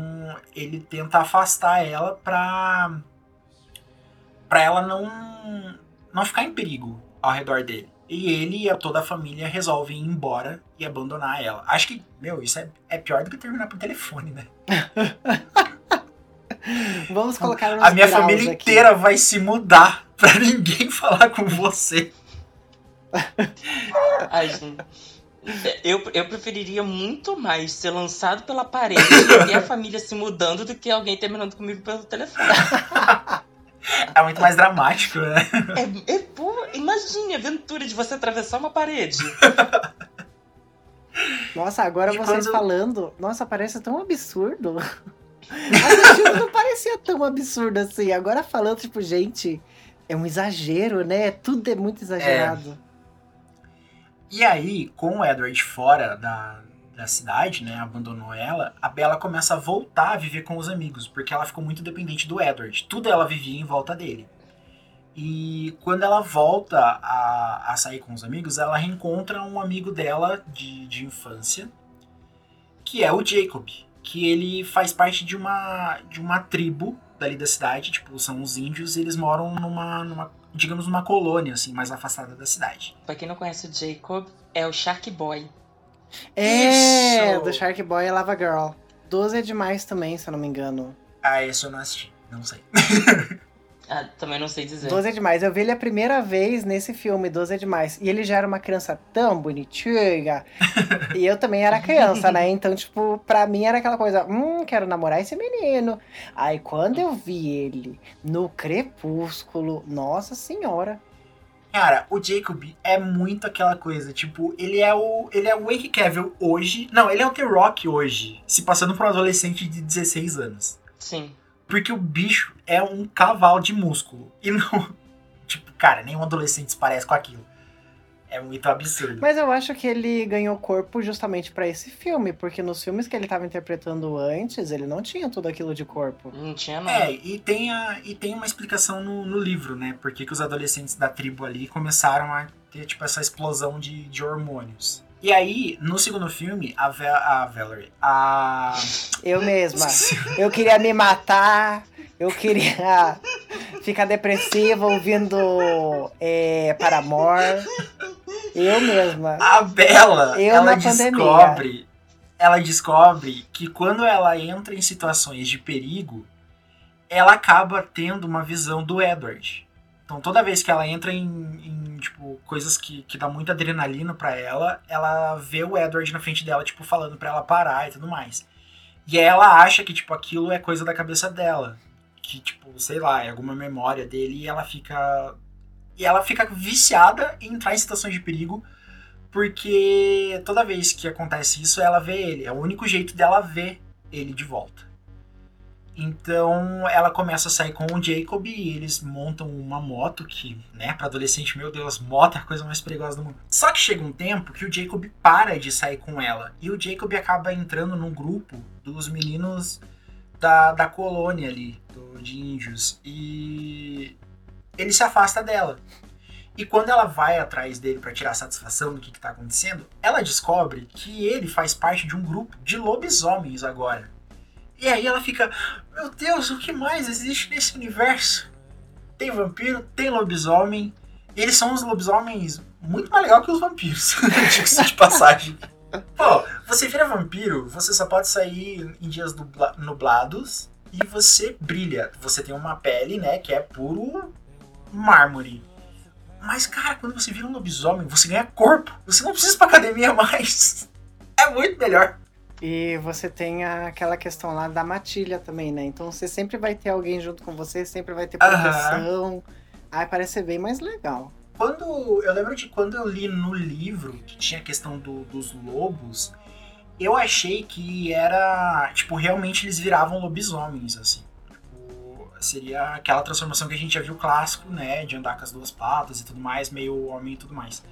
ele tenta afastar ela pra, pra ela não, não ficar em perigo ao redor dele. E ele e toda a família resolvem ir embora e abandonar ela. Acho que, meu, isso é, é pior do que terminar por telefone, né? Vamos colocar A minha família aqui. inteira vai se mudar pra ninguém falar com você. Ai, gente. Eu, eu preferiria muito mais ser lançado pela parede e a família se mudando do que alguém terminando comigo pelo telefone. É muito mais dramático, né? É, é, pô, imagine a aventura de você atravessar uma parede. Nossa, agora E vocês quando- falando, nossa, parece tão absurdo. Assistindo não parecia tão absurdo assim. Agora falando, tipo, gente, é um exagero, né? Tudo é muito exagerado. E aí, com o Edward fora da, da cidade, né, abandonou ela, a Bella começa a voltar a viver com os amigos, porque ela ficou muito dependente do Edward. Tudo ela vivia em volta dele. E quando ela volta a, a sair com os amigos, ela reencontra um amigo dela de, de infância, que é o Jacob, que ele faz parte de uma, de uma tribo dali da cidade, tipo, são os índios, e eles moram numa, numa, digamos, numa colônia, assim, mais afastada da cidade. Pra quem não conhece o Jacob, é o Shark Boy. É, Isso! do Shark Boy e Lava Girl. 12 é demais também, se eu não me engano. Ah, esse eu não assisti, não sei. Ah, também não sei dizer. 12 é demais. Eu vi ele a primeira vez nesse filme, 12 é demais. E ele já era uma criança tão bonitinha. e eu também era criança, né? Então, tipo, pra mim era aquela coisa, hum, quero namorar esse menino. Aí quando eu vi ele no Crepúsculo, nossa senhora. Cara, o Jacob é muito aquela coisa, tipo, ele é o ele é o Henry Cavill hoje. Não, ele é o The Rock hoje, se passando por um adolescente de 16 anos. Sim. Porque o bicho é um cavalo de músculo. E não. Tipo, cara, nenhum adolescente se parece com aquilo. É muito absurdo. Mas eu acho que ele ganhou corpo justamente pra esse filme, porque nos filmes que ele tava interpretando antes, ele não tinha tudo aquilo de corpo. Não tinha não. É, e tem, a, e tem uma explicação no, no livro, né? Porque que os adolescentes da tribo ali começaram a ter, tipo, essa explosão de, de hormônios. E aí, no segundo filme, a, Ve a Valerie, a... Eu mesma. Eu queria me matar, eu queria ficar depressiva ouvindo é, Paramore. Eu mesma. A Bella, Eu ela pandemia. descobre... Ela descobre que quando ela entra em situações de perigo, ela acaba tendo uma visão do Edward. Então toda vez que ela entra em, em, tipo, coisas que, que dá muita adrenalina pra ela, ela vê o Edward na frente dela, tipo, falando pra ela parar e tudo mais. E aí ela acha que, tipo, aquilo é coisa da cabeça dela. Que, tipo, sei lá, é alguma memória dele e ela fica. E ela fica viciada em entrar em situações de perigo, porque toda vez que acontece isso, ela vê ele. É o único jeito dela ver ele de volta. Então ela começa a sair com o Jacob e eles montam uma moto que, né, para adolescente, meu Deus, moto é a coisa mais perigosa do mundo. Só que chega um tempo que o Jacob para de sair com ela e o Jacob acaba entrando num grupo dos meninos da, da colônia ali, do, de índios, e ele se afasta dela. E quando ela vai atrás dele para tirar satisfação do que, que tá acontecendo, ela descobre que ele faz parte de um grupo de lobisomens agora. E aí ela fica, meu Deus, o que mais existe nesse universo? Tem vampiro, tem lobisomem. E eles são uns lobisomens muito mais legal que os vampiros, diga-se de passagem. Pô, você vira vampiro, você só pode sair em dias nublados e você brilha. Você tem uma pele, né, que é puro mármore. Mas, cara, quando você vira um lobisomem, você ganha corpo. Você não precisa ir pra academia mais. É muito melhor. E você tem aquela questão lá da matilha também, né? Então você sempre vai ter alguém junto com você, sempre vai ter proteção. Aí parece ser bem mais legal. Quando eu lembro de quando eu li no livro que tinha a questão do- dos lobos, eu achei que era tipo realmente eles viravam lobisomens assim. Seria aquela transformação que a gente já viu clássico, né, de andar com as duas patas e tudo mais, meio homem e tudo mais.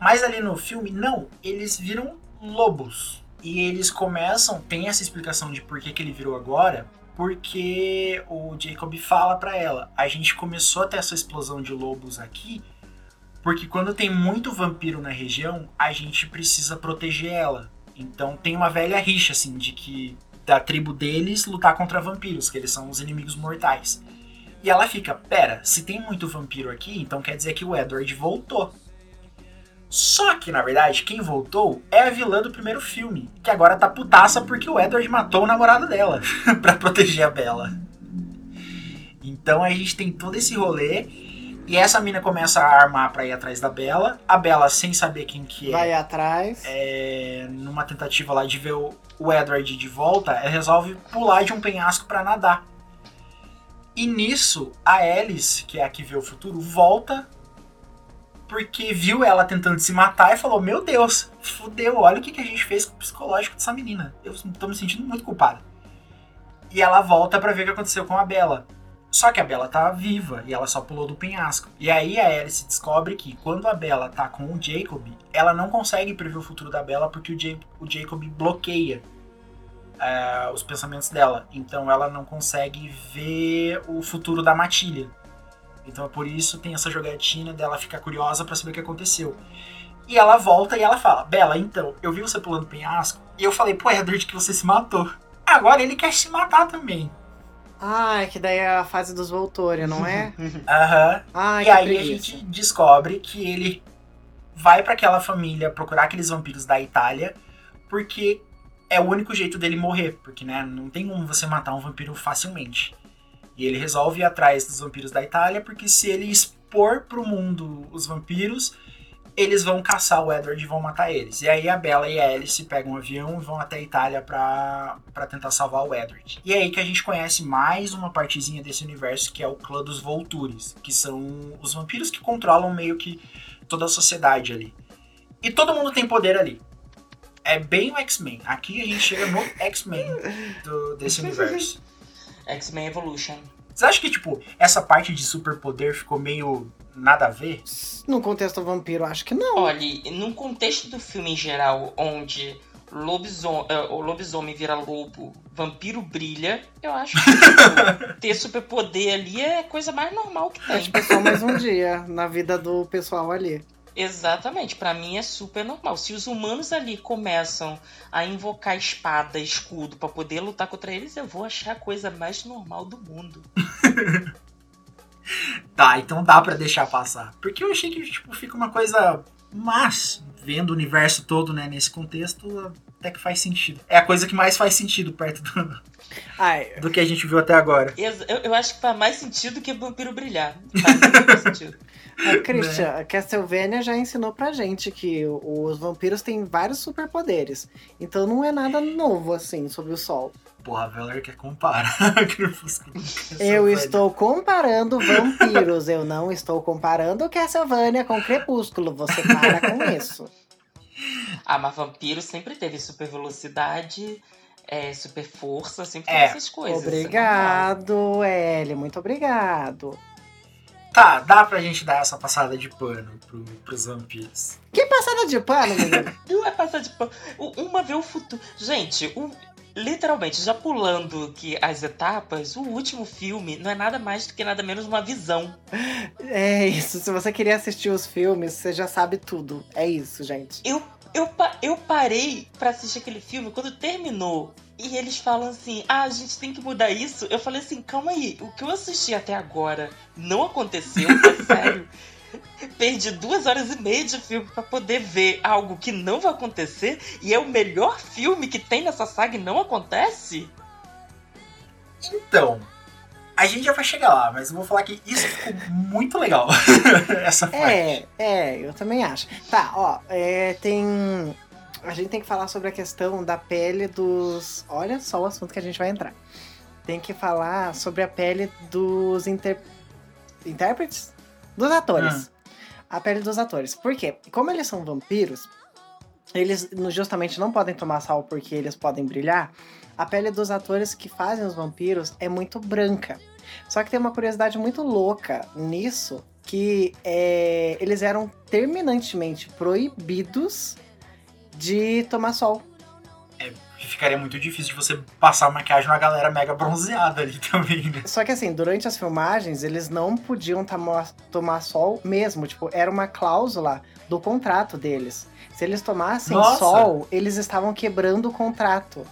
Mas ali no filme não, eles viram lobos e eles começam tem essa explicação de por que, que ele virou agora. Porque o Jacob fala pra ela, a gente começou a ter essa explosão de lobos aqui porque quando tem muito vampiro na região, a gente precisa proteger ela. Então tem uma velha rixa, assim, de que da tribo deles lutar contra vampiros, que eles são os inimigos mortais. E ela fica, pera, se tem muito vampiro aqui, então quer dizer que o Edward voltou. Só que, na verdade, quem voltou é a vilã do primeiro filme, que agora tá putaça porque o Edward matou o namorado dela pra proteger a Bella. Então a gente tem todo esse rolê E essa mina começa a armar pra ir atrás da Bela. A Bela, sem saber quem que é, Vai atrás. é, numa tentativa lá de ver o, o Edward de volta, ela resolve pular de um penhasco pra nadar. E nisso, a Alice, que é a que vê o futuro, volta porque viu ela tentando se matar e falou: Meu Deus, fudeu, olha o que, que a gente fez com o psicológico dessa menina. Eu tô me sentindo muito culpada. E ela volta pra ver o que aconteceu com a Bela. Só que a Bela tá viva e ela só pulou do penhasco. E aí a Alice descobre que quando a Bela tá com o Jacob, ela não consegue prever o futuro da Bela porque o, o Jacob bloqueia é, os pensamentos dela. Então ela não consegue ver o futuro da Matilha. Então é por isso tem essa jogatina dela ficar curiosa pra saber o que aconteceu. E ela volta e ela fala: Bela, então, eu vi você pulando penhasco e eu falei pro Edward que você se matou. Agora ele quer se matar também. Ai, que daí é a fase dos Volturi, não é? Aham. Ai, E que aí a preguiça. gente descobre que ele vai pra aquela família procurar aqueles vampiros da Itália, porque é o único jeito dele morrer, porque né, não tem como você matar um vampiro facilmente. E ele resolve ir atrás dos vampiros da Itália, porque se ele expor pro mundo os vampiros, eles vão caçar o Edward e vão matar eles. E aí a Bella e a Alice pegam um avião e vão até a Itália pra, pra tentar salvar o Edward. E é aí que a gente conhece mais uma partezinha desse universo, que é o clã dos Voltures, que são os vampiros que controlam meio que toda a sociedade ali. E todo mundo tem poder ali. É bem o X-Men. Aqui a gente chega no X-Men do- desse universo. X-Men Evolution. Você acha que, tipo, essa parte de superpoder ficou meio nada a ver? No contexto vampiro, acho que não. Olha, num contexto do filme em geral, onde lobisomem, o lobisomem vira lobo, vampiro brilha, eu acho que tipo, ter superpoder ali é a coisa mais normal que É tem. tipo só mais um dia na vida do pessoal ali. Exatamente, pra mim é super normal. Se os humanos ali começam a invocar espada, escudo pra poder lutar contra eles, eu vou achar a coisa mais normal do mundo. Tá, então dá pra deixar passar. Porque eu achei que, tipo, fica uma coisa... Mas, vendo o universo todo, né, nesse contexto, até que faz sentido. É a coisa que mais faz sentido perto do, Ai, do que a gente viu até agora. Eu, eu acho que faz mais sentido que vampiro brilhar. Faz sentido. a Christian, a Castlevania já ensinou pra gente que os vampiros têm vários superpoderes. Então não é nada novo, assim, sobre o sol. Porra, a Valor quer comparar Crepúsculo com Eu estou comparando vampiros, eu não estou comparando Castlevania com Crepúsculo. Você para com isso. Ah, mas vampiro sempre teve super velocidade, é, super força, sempre É, essas coisas. é. Obrigado, Ellie, muito obrigado. Tá, dá pra gente dar essa passada de pano pro, pros vampiros. Que passada de pano, menino. Não é passar de pano. Uma vê o futuro. Gente, o- literalmente, já pulando que as etapas, o último filme não é nada mais do que nada menos uma visão. É isso, se você queria assistir os filmes, você já sabe tudo. É isso, gente. Eu, eu, eu parei pra assistir aquele filme quando terminou. E eles falam assim: ah, a gente tem que mudar isso. Eu falei assim: calma aí, o que eu assisti até agora não aconteceu, é sério. Perdi duas horas e meia de filme pra poder ver algo que não vai acontecer e é o melhor filme que tem nessa saga e não acontece? Então, a gente já vai chegar lá, mas eu vou falar que isso ficou muito legal. essa parte. É, é, eu também acho. Tá, ó, é, tem. A gente tem que falar sobre a questão da pele dos. Olha só o assunto que a gente vai entrar. Tem que falar sobre a pele dos inter... intérpretes? Dos atores. A pele dos atores. Por quê? Como eles são vampiros, eles justamente não podem tomar sal porque eles podem brilhar. A pele dos atores que fazem os vampiros é muito branca. Só que tem uma curiosidade muito louca nisso, que é, eles eram terminantemente proibidos de tomar sol. Ficaria muito difícil de você passar maquiagem na galera mega bronzeada ali também, né? Só que assim, durante as filmagens, eles não podiam tamo- tomar sol mesmo. Tipo, era uma cláusula do contrato deles. Se eles tomassem Nossa! sol, eles estavam quebrando o contrato.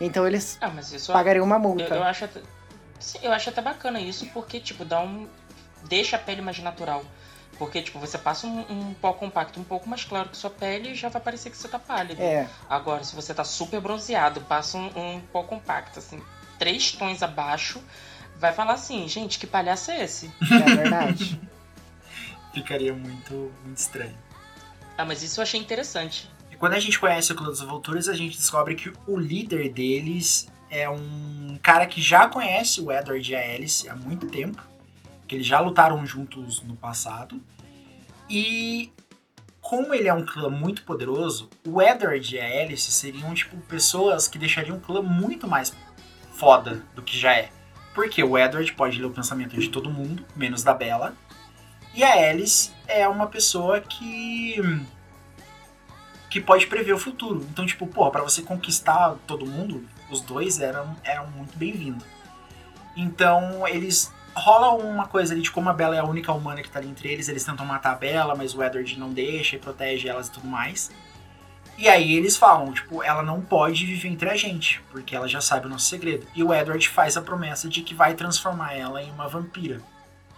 Então eles Ah, mas isso pagariam uma eu, multa. eu acho até, sim, eu acho até bacana isso porque, tipo, dá um. deixa a pele mais natural. Porque, tipo, você passa um, um pó compacto um pouco mais claro que sua pele e já vai parecer que você tá pálido. É, Agora, se você tá super bronzeado, passa um, um pó compacto, assim, três tons abaixo, vai falar assim, gente, que palhaço é esse? é verdade. Ficaria muito, muito estranho. Ah, mas isso eu achei interessante. E quando a gente conhece o Clã dos Vulturas, a gente descobre que o líder deles é um cara que já conhece o Edward e a Alice há muito tempo. Que eles já lutaram juntos no passado. E como ele é um clã muito poderoso, o Edward e a Alice seriam, tipo, pessoas que deixariam o clã muito mais foda do que já é. Porque o Edward pode ler o pensamento de todo mundo, menos da Bella. E a Alice é uma pessoa que. que pode prever o futuro. Então, tipo, porra, pra você conquistar todo mundo, os dois eram, eram muito bem-vindos. Então, eles. Rola uma coisa ali de como a Bella é a única humana que tá ali entre eles. Eles tentam matar a Bella, mas o Edward não deixa e protege elas e tudo mais. E aí eles falam, tipo, ela não pode viver entre a gente, porque ela já sabe o nosso segredo. E o Edward faz a promessa de que vai transformar ela em uma vampira.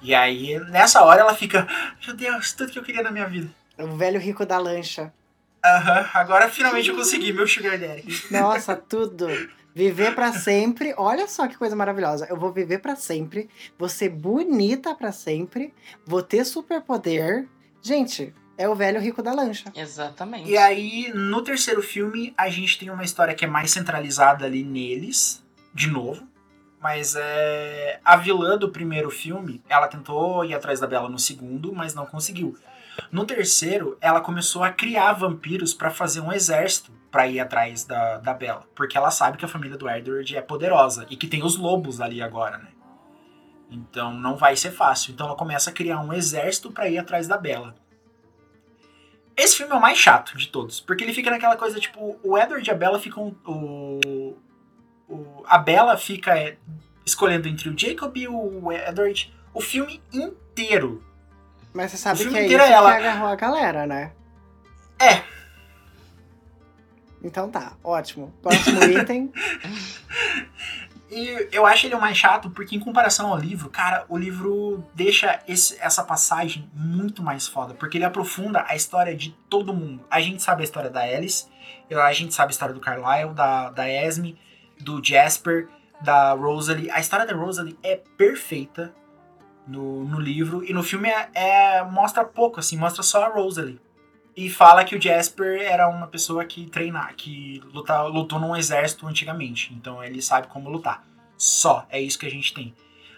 E aí, nessa hora, ela fica, meu Deus, tudo que eu queria na minha vida. O velho rico da lancha. Aham, agora finalmente eu consegui, meu sugar daddy. Nossa, tudo. Viver pra sempre. Olha só que coisa maravilhosa. Eu vou viver pra sempre, vou ser bonita pra sempre, vou ter superpoder. Gente, é o velho rico da lancha. Exatamente. E aí, no terceiro filme, a gente tem uma história que é mais centralizada ali neles, de novo. Mas é. A vilã do primeiro filme, ela tentou ir atrás da Bella no segundo, mas não conseguiu. No terceiro, ela começou a criar vampiros pra fazer um exército pra ir atrás da, da Bella. Porque ela sabe que a família do Edward é poderosa e que tem os lobos ali agora, né? Então não vai ser fácil. Então ela começa a criar um exército pra ir atrás da Bella. Esse filme é o mais chato de todos, porque ele fica naquela coisa, tipo, o Edward e a Bella ficam. O, o, a Bella fica é, escolhendo entre o Jacob e o Edward o filme inteiro. Mas você sabe O filme que é inteiro isso é ela. que agarrou a galera, né? É. Então tá, ótimo. Próximo item. E eu acho ele o mais chato porque, em comparação ao livro, cara, o livro deixa esse- essa passagem muito mais foda. Porque ele aprofunda a história de todo mundo. A gente sabe a história da Alice, a gente sabe a história do Carlyle, da, da Esme, do Jasper, da Rosalie. A história da Rosalie é perfeita no, no livro. E no filme é, é- mostra pouco, assim, mostra só a Rosalie. E fala que o Jasper era uma pessoa que treina, que luta, lutou num exército antigamente. Então ele sabe como lutar. Só, é isso que a gente tem.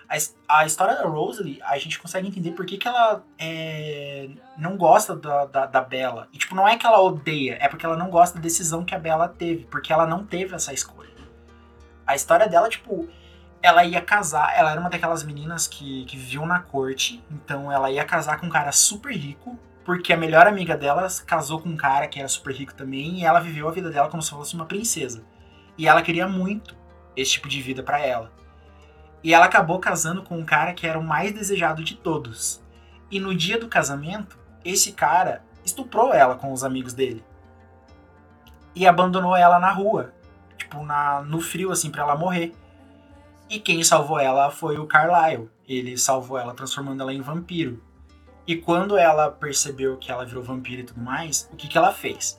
A, a história da Rosalie, a gente consegue entender por que, que ela é, não gosta da, da, da. E, tipo, não é que ela odeia, é porque ela não gosta da decisão que a Bella teve. Porque ela não teve essa escolha. A história dela, tipo, ela ia casar. Ela era uma daquelas meninas que, que viviam na corte. Então ela ia casar com um cara super rico. Porque a melhor amiga dela casou com um cara que era super rico também. E ela viveu a vida dela como se fosse uma princesa. E ela queria muito esse tipo de vida pra ela. E ela acabou casando com um cara que era o mais desejado de todos. E no dia do casamento, esse cara estuprou ela com os amigos dele. E abandonou ela na rua, tipo na no frio assim pra ela morrer. E quem salvou ela foi o Carlyle. Ele salvou ela transformando ela em vampiro. E quando ela percebeu que ela virou vampiro e tudo mais, o que que ela fez?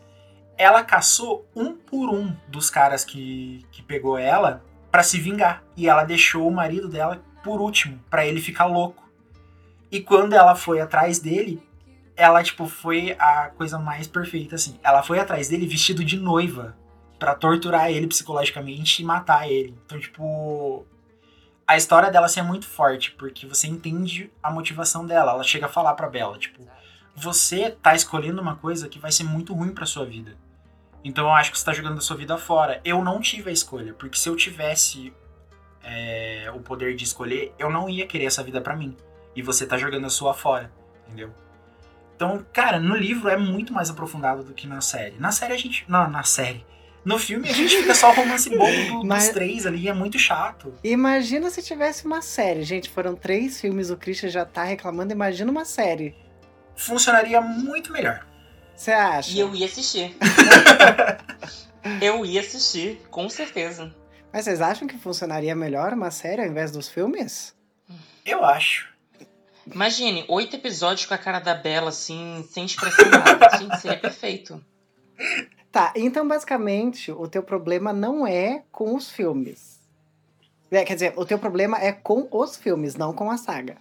ela caçou um por um dos caras que, que pegou ela pra se vingar. E ela deixou o marido dela por último, pra ele ficar louco. E quando ela foi atrás dele, ela, tipo, foi a coisa mais perfeita, assim. Ela foi atrás dele vestido de noiva pra torturar ele psicologicamente e matar ele. Então, tipo, a história dela assim, é muito forte, porque você entende a motivação dela. Ela chega a falar pra Bella, tipo, você tá escolhendo uma coisa que vai ser muito ruim pra sua vida. Então eu acho que você tá jogando a sua vida fora. Eu não tive a escolha, porque se eu tivesse é, o poder de escolher, eu não ia querer essa vida pra mim. E você tá jogando a sua fora, entendeu? Então, cara, no livro é muito mais aprofundado do que na série. Na série a gente. Não, na série. No filme a gente fica só o romance bom do- Mas- dos três ali, é muito chato. Imagina se tivesse uma série. Gente, foram três filmes, o Christian já tá reclamando. Imagina uma série. Funcionaria muito melhor. Você acha? E eu ia assistir. eu ia assistir, com certeza. Mas vocês acham que funcionaria melhor uma série ao invés dos filmes? Eu acho. Imagine, oito episódios com a cara da Bela, assim, sem expressão nada. Gente, seria perfeito. Tá, então basicamente o teu problema não é com os filmes. É, quer dizer, o teu problema é com os filmes, não com a saga.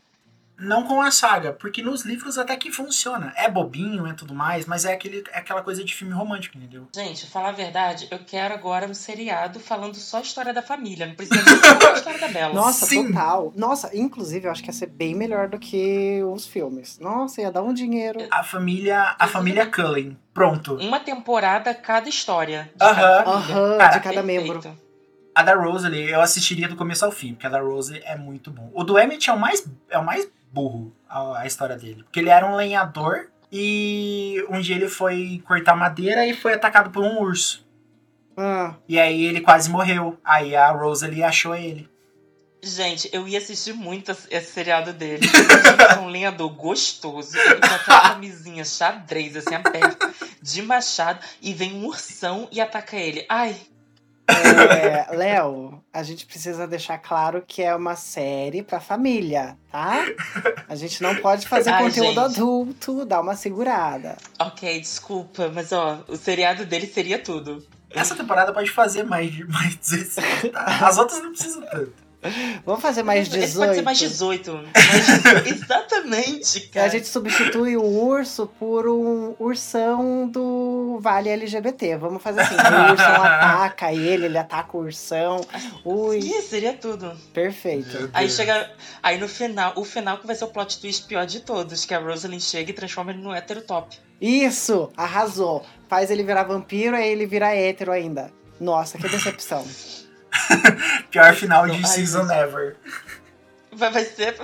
Não com a saga, porque nos livros até que funciona. É bobinho, é tudo mais, mas é, aquele, é aquela coisa de filme romântico, entendeu? Gente, falar a verdade, eu quero agora um seriado falando só a história da família. Não precisa falar a história da Bela. Nossa, Sim. total. Nossa, inclusive, eu acho que ia ser bem melhor do que os filmes. Nossa, ia dar um dinheiro. A família, a família Cullen. Pronto. Uma temporada cada história. Aham. Aham, Cara, de cada membro. Perfeito. A da Rosalie eu assistiria do começo ao fim, porque a da Rose é muito bom. O do Emmett é o mais, é o mais burro, a, a história dele. Porque ele era um lenhador e um dia ele foi cortar madeira e foi atacado por um urso. Ah, E aí ele quase morreu. Aí a Rosalie achou ele. Gente, eu ia assistir muito esse seriado dele. Ele um lenhador gostoso. Ele com aquela camisinha xadrez, assim, aberta, de machado. E vem um ursão e ataca ele. Ai, é, Léo, a gente precisa deixar claro que é uma série pra família, tá? A gente não pode fazer Ai, conteúdo gente. adulto, dá uma segurada. ok, desculpa, mas ó, o seriado dele seria tudo. Essa temporada pode fazer mais de mais 16, tá? As outras não precisam tanto. Vamos fazer mais Esse 18. pode ser mais 18. Mais 18. Exatamente, cara. a gente substitui o urso por um ursão do Vale LGBT. Vamos fazer assim: o ursão ataca ele, ele ataca o ursão. Ui, Ih, seria tudo. perfeito. Aí chega. Aí no final, o final que vai ser o plot twist pior de todos, que a Rosalind chega e transforma ele no hétero top. Isso, arrasou. Faz ele virar vampiro, aí ele vira hétero ainda. Nossa, que decepção. Pior final de ai, season gente. ever. Vai, vai ser,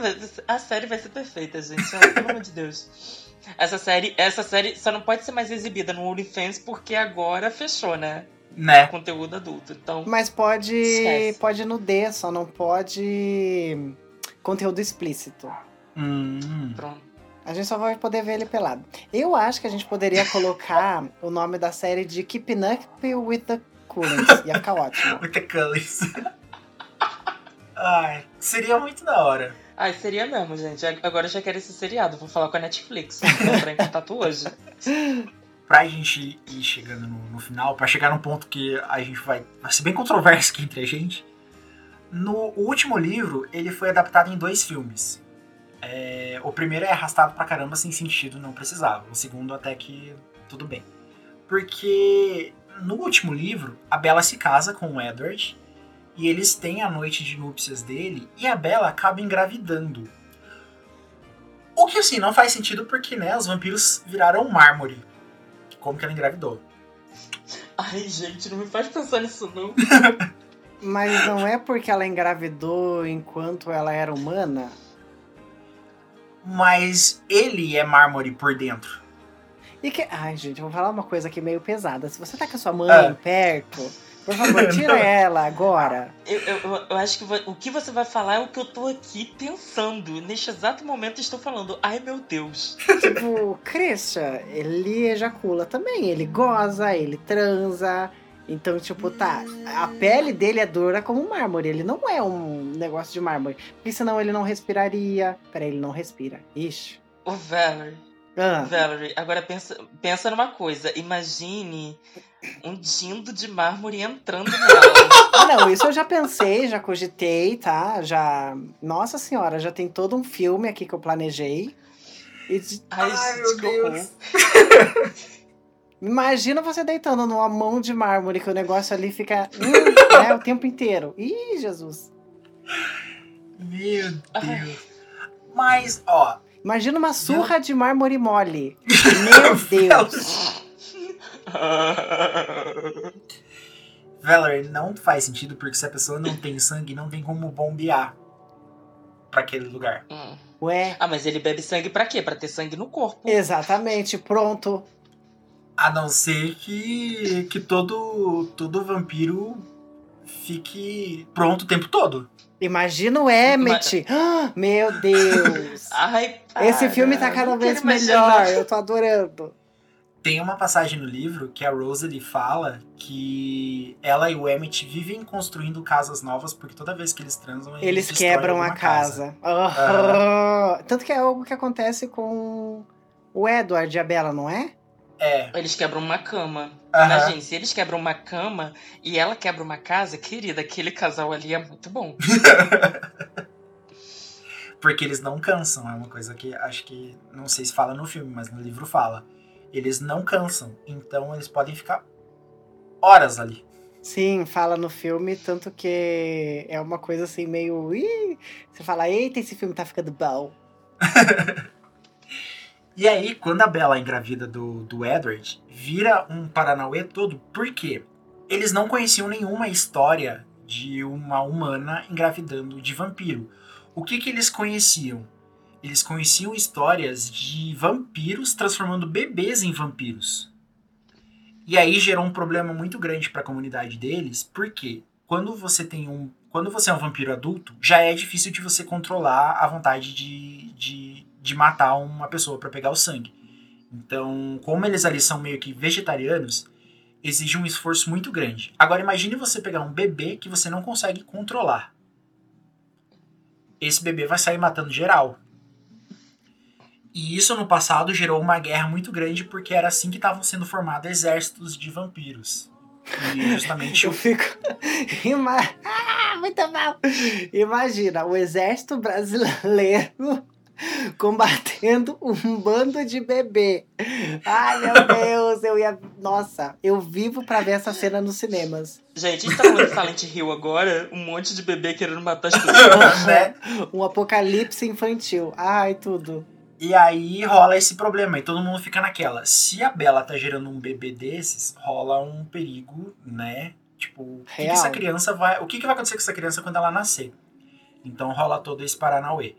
A série vai ser perfeita, gente. Pelo amor de Deus. Essa série, essa série só não pode ser mais exibida no OnlyFans porque agora fechou, né? Né? Conteúdo adulto. Então. Mas pode, Esquece. pode nudez, só não pode conteúdo explícito. Hum. Pronto. A gente só vai poder ver ele pelado. Eu acho que a gente poderia colocar o nome da série de Keeping Up with the Coolings. Ia ficar ótimo. Muita Cullens. Ai, seria muito da hora. Ai, seria mesmo, gente. Agora eu já quero esse seriado. Vou falar com a Netflix. Vou entrar em contato hoje. Pra gente ir chegando no, no final, pra chegar num ponto que a gente vai. Vai ser bem controverso aqui entre a gente. No o último livro, ele foi adaptado em dois filmes. É, o primeiro é arrastado pra caramba sem sentido, não precisava. O segundo, até que tudo bem. Porque no último livro, a Bella se casa com o Edward e eles têm a noite de núpcias dele e a Bella acaba engravidando. O que assim não faz sentido porque né, os vampiros viraram mármore. Como que ela engravidou? Ai, gente, não me faz pensar nisso, não. Mas não é porque ela engravidou enquanto ela era humana? Mas ele é mármore por dentro. E que. Ai, gente, eu vou falar uma coisa aqui meio pesada. Se você tá com a sua mãe Ah. perto, por favor, tira ela agora. Eu, eu, eu- acho que o que você vai falar é o que eu tô aqui pensando. Neste exato momento estou falando. Ai, meu Deus. Tipo, Christian, ele ejacula também. Ele goza, ele transa. Então, tipo, tá. A pele dele é dura como mármore. Ele não é um negócio de mármore. Porque senão ele não respiraria. Peraí, ele não respira. Ixi. Ô, Valerie. Ah, Valerie, agora pensa, pensa numa coisa. Imagine um dindo de mármore entrando nela. Ah, não, isso eu já pensei, já cogitei, tá? Já. Nossa senhora, já tem todo um filme aqui que eu planejei. E de- Ai, Ai, gente, meu. Deus. Imagina você deitando numa mão de mármore que o negócio ali fica hum, né, o tempo inteiro. Ih, Jesus. Meu Ai. Deus. Mas, ó, Imagina uma surra de mármore mole. Meu Deus. Valerie, não faz sentido porque se a pessoa não tem sangue, não tem como bombear pra aquele lugar. Hum. Ué, Ah, mas ele bebe sangue pra quê? Pra ter sangue no corpo. exatamente, pronto. A não ser que, que todo, todo vampiro fique pronto o tempo todo. Imagina o Emmet. Ah, meu Deus. Ai, Esse filme tá cada vez melhor. Eu tô adorando. Tem uma passagem no livro que a Rosalie fala que ela e o Emmett vivem construindo casas novas porque toda vez que eles transam, eles, Eles quebram a alguma casa. Ah, Tanto que é algo que acontece com o Edward e a Bella, não é? É. Eles quebram uma cama. Aham. Imagine, se eles quebram uma cama e ela quebra uma casa, querida, aquele casal ali é muito bom. Porque eles não cansam, é uma coisa que acho que não sei se fala no filme, mas no livro fala. Eles não cansam, então eles podem ficar horas ali. Sim, fala no filme, tanto que é uma coisa assim meio. Ih! Você fala, eita, esse filme tá ficando bom. E aí, quando a Bella engravida do, do Edward, vira um Paranauê todo, por quê? Eles não conheciam nenhuma história de uma humana engravidando de vampiro. O que, que eles conheciam? Eles conheciam histórias de vampiros transformando bebês em vampiros. E aí gerou um problema muito grande para a comunidade deles, porque quando você tem um, quando você é um vampiro adulto, já é difícil de você controlar a vontade de, de, de matar uma pessoa para pegar o sangue. Então, como eles ali são meio que vegetarianos, exige um esforço muito grande. Agora imagine você pegar um bebê que você não consegue controlar. Esse bebê vai sair matando geral. E isso no passado gerou uma guerra muito grande porque era assim que estavam sendo formados exércitos de vampiros. E justamente Eu fico. Ima... Ah, muito mal! Imagina, o exército brasileiro combatendo um bando de bebê. Ai, meu Deus, eu ia. Nossa, eu vivo pra ver essa cena nos cinemas. Gente, a gente tá falando de Silent Hill agora, um monte de bebê querendo matar as pessoas. né? Um apocalipse infantil. Ai, tudo. E aí rola esse problema e todo mundo fica naquela. Se a Bela tá gerando um bebê desses, rola um perigo, né? Tipo, o que, que essa criança vai. O que, que vai acontecer com essa criança quando ela nascer? Então rola todo esse Paranauê.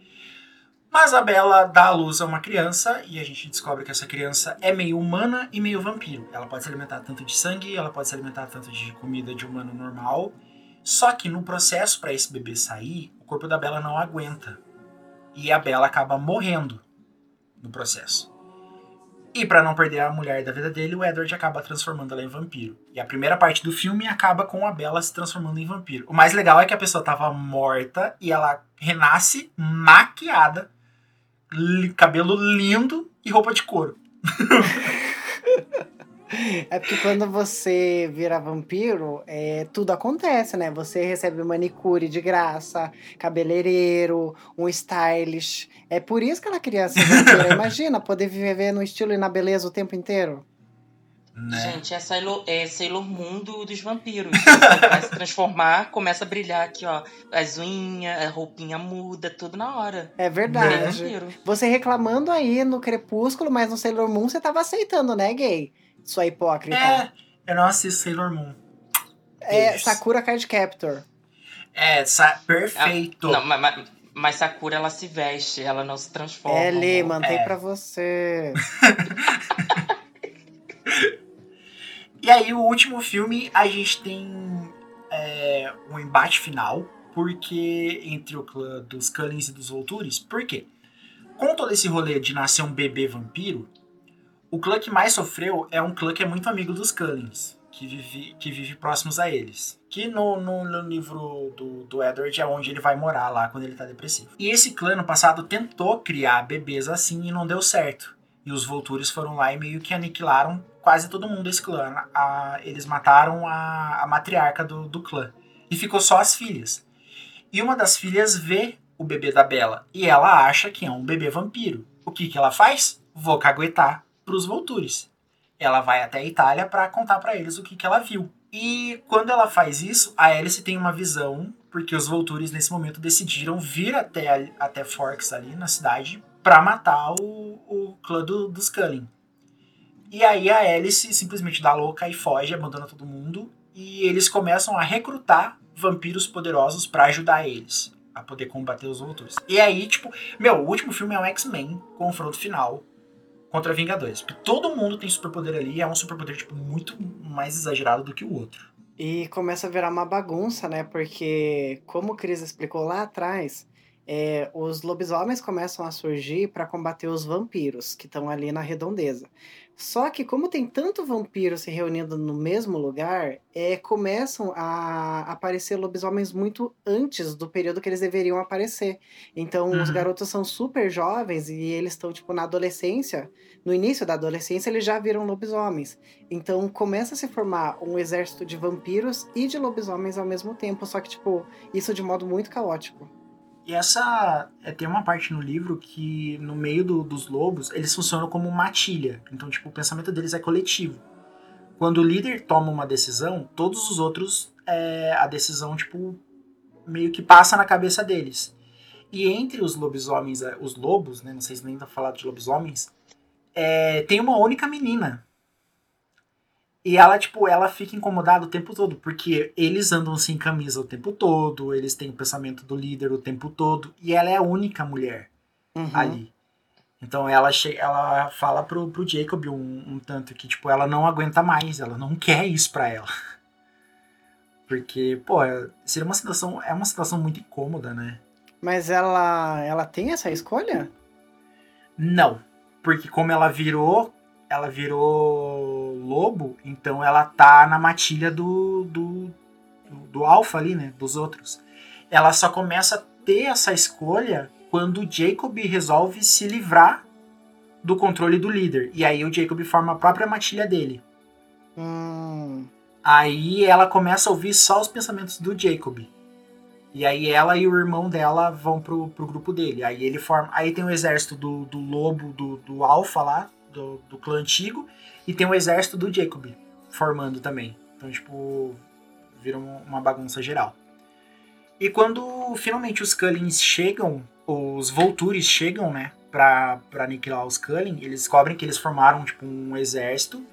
Mas a Bela dá à luz a uma criança e a gente descobre que essa criança é meio humana e meio vampiro. Ela pode se alimentar tanto de sangue, ela pode se alimentar tanto de comida de humano normal. Só que no processo para esse bebê sair, o corpo da Bela não aguenta. E a Bela acaba morrendo no processo. E para não perder a mulher da vida dele, o Edward acaba transformando ela em vampiro. E a primeira parte do filme acaba com a Bella se transformando em vampiro. O mais legal é que a pessoa tava morta e ela renasce maquiada, cabelo lindo e roupa de couro. É porque quando você vira vampiro, é, tudo acontece, né? Você recebe manicure de graça, cabeleireiro, um stylish. É por isso que ela queria ser vampira. Imagina, poder viver no estilo e na beleza o tempo inteiro. Né? Gente, é Sailor, é Sailor Moon do- dos vampiros. Você vai se transformar, começa a brilhar aqui, ó. As unhas, a roupinha muda, tudo na hora. É verdade. vampiro. Você reclamando aí no Crepúsculo, mas no Sailor Moon você tava aceitando, né, gay? Sua hipócrita. É, eu não assisto Sailor Moon. É, beijos. Sakura Card Captor. É, sa- perfeito. Não, mas, mas, mas Sakura, ela se veste, ela não se transforma. É, Lê, mantém É. pra você. E aí, o último filme, a gente tem é, um embate final, porque entre o clã dos Cullens e dos Voltures. Por quê? Com todo esse rolê de nascer um bebê vampiro, o clã que mais sofreu é um clã que é muito amigo dos Cullens, que vive, que vive próximos a eles. Que no, no, no livro do, do Edward é onde ele vai morar lá quando ele tá depressivo. E esse clã no passado tentou criar bebês assim e não deu certo. E os Voltures foram lá e meio que aniquilaram quase todo mundo desse clã. A- eles mataram a, a matriarca do, do clã. E ficou só as filhas. E uma das filhas vê o bebê da Bela. E ela acha que é um bebê vampiro. O que, que ela faz? Vou caguetar pros Voltures. Ela vai até a Itália para contar para eles o que, que ela viu. E quando ela faz isso, a Alice tem uma visão, porque os Voltures nesse momento decidiram vir até, até Forks ali na cidade para matar o, o clã do, dos Cullen. E aí a Alice simplesmente dá louca e foge, abandona todo mundo. E eles começam a recrutar vampiros poderosos para ajudar eles a poder combater os Voltures. E aí, tipo, meu, o último filme é um X-Men, confronto final contra Vingadores. Porque todo mundo tem superpoder ali e é um superpoder, tipo, muito mais exagerado do que o outro. E começa a virar uma bagunça, né? Porque, como o Cris explicou lá atrás, é, os lobisomens começam a surgir para combater os vampiros que estão ali na redondeza. Só que, como tem tanto vampiro se reunindo no mesmo lugar, é, começam a aparecer lobisomens muito antes do período que eles deveriam aparecer. Então, os Uhum. garotos são super jovens e eles estão, tipo, na adolescência. No início da adolescência, eles já viram lobisomens. Então começa a se formar um exército de vampiros e de lobisomens ao mesmo tempo, só que, tipo, isso de modo muito caótico. E essa. É, tem uma parte no livro que, no meio do- dos lobos, eles funcionam como matilha. Então, tipo, o pensamento deles é coletivo. Quando o líder toma uma decisão, todos os outros, é, a decisão, tipo, meio que passa na cabeça deles. E entre os lobisomens, é, os lobos, né? Não sei se nem tá falando de lobisomens, é, tem uma única menina. E ela, tipo, ela fica incomodada o tempo todo, porque eles andam sem camisa o tempo todo, eles têm o pensamento do líder o tempo todo, e ela é a única mulher Uhum. ali. Então ela, ela fala pro, pro Jacob um, um tanto que, tipo, ela não aguenta mais, ela não quer isso pra ela. Porque, pô, é- seria uma situação, é uma situação muito incômoda, né? Mas ela, ela tem essa escolha? Não, porque como ela virou, ela virou lobo, então ela tá na matilha do do, do, alfa ali, né, dos outros. Ela só começa a ter essa escolha quando o Jacob resolve se livrar do controle do líder. E aí o Jacob forma a própria matilha dele. Hum. Aí ela começa a ouvir só os pensamentos do Jacob. E aí ela e o irmão dela vão pro, pro grupo dele. Aí ele forma. Aí tem o exército do, do lobo, do, do Alpha lá, do, do clã antigo, e tem o exército do Jacob formando também. Então, tipo, vira uma bagunça geral. E quando finalmente os Cullings chegam, os Voltures chegam, né, pra, pra aniquilar os Culling, eles descobrem que eles formaram, tipo, um exército.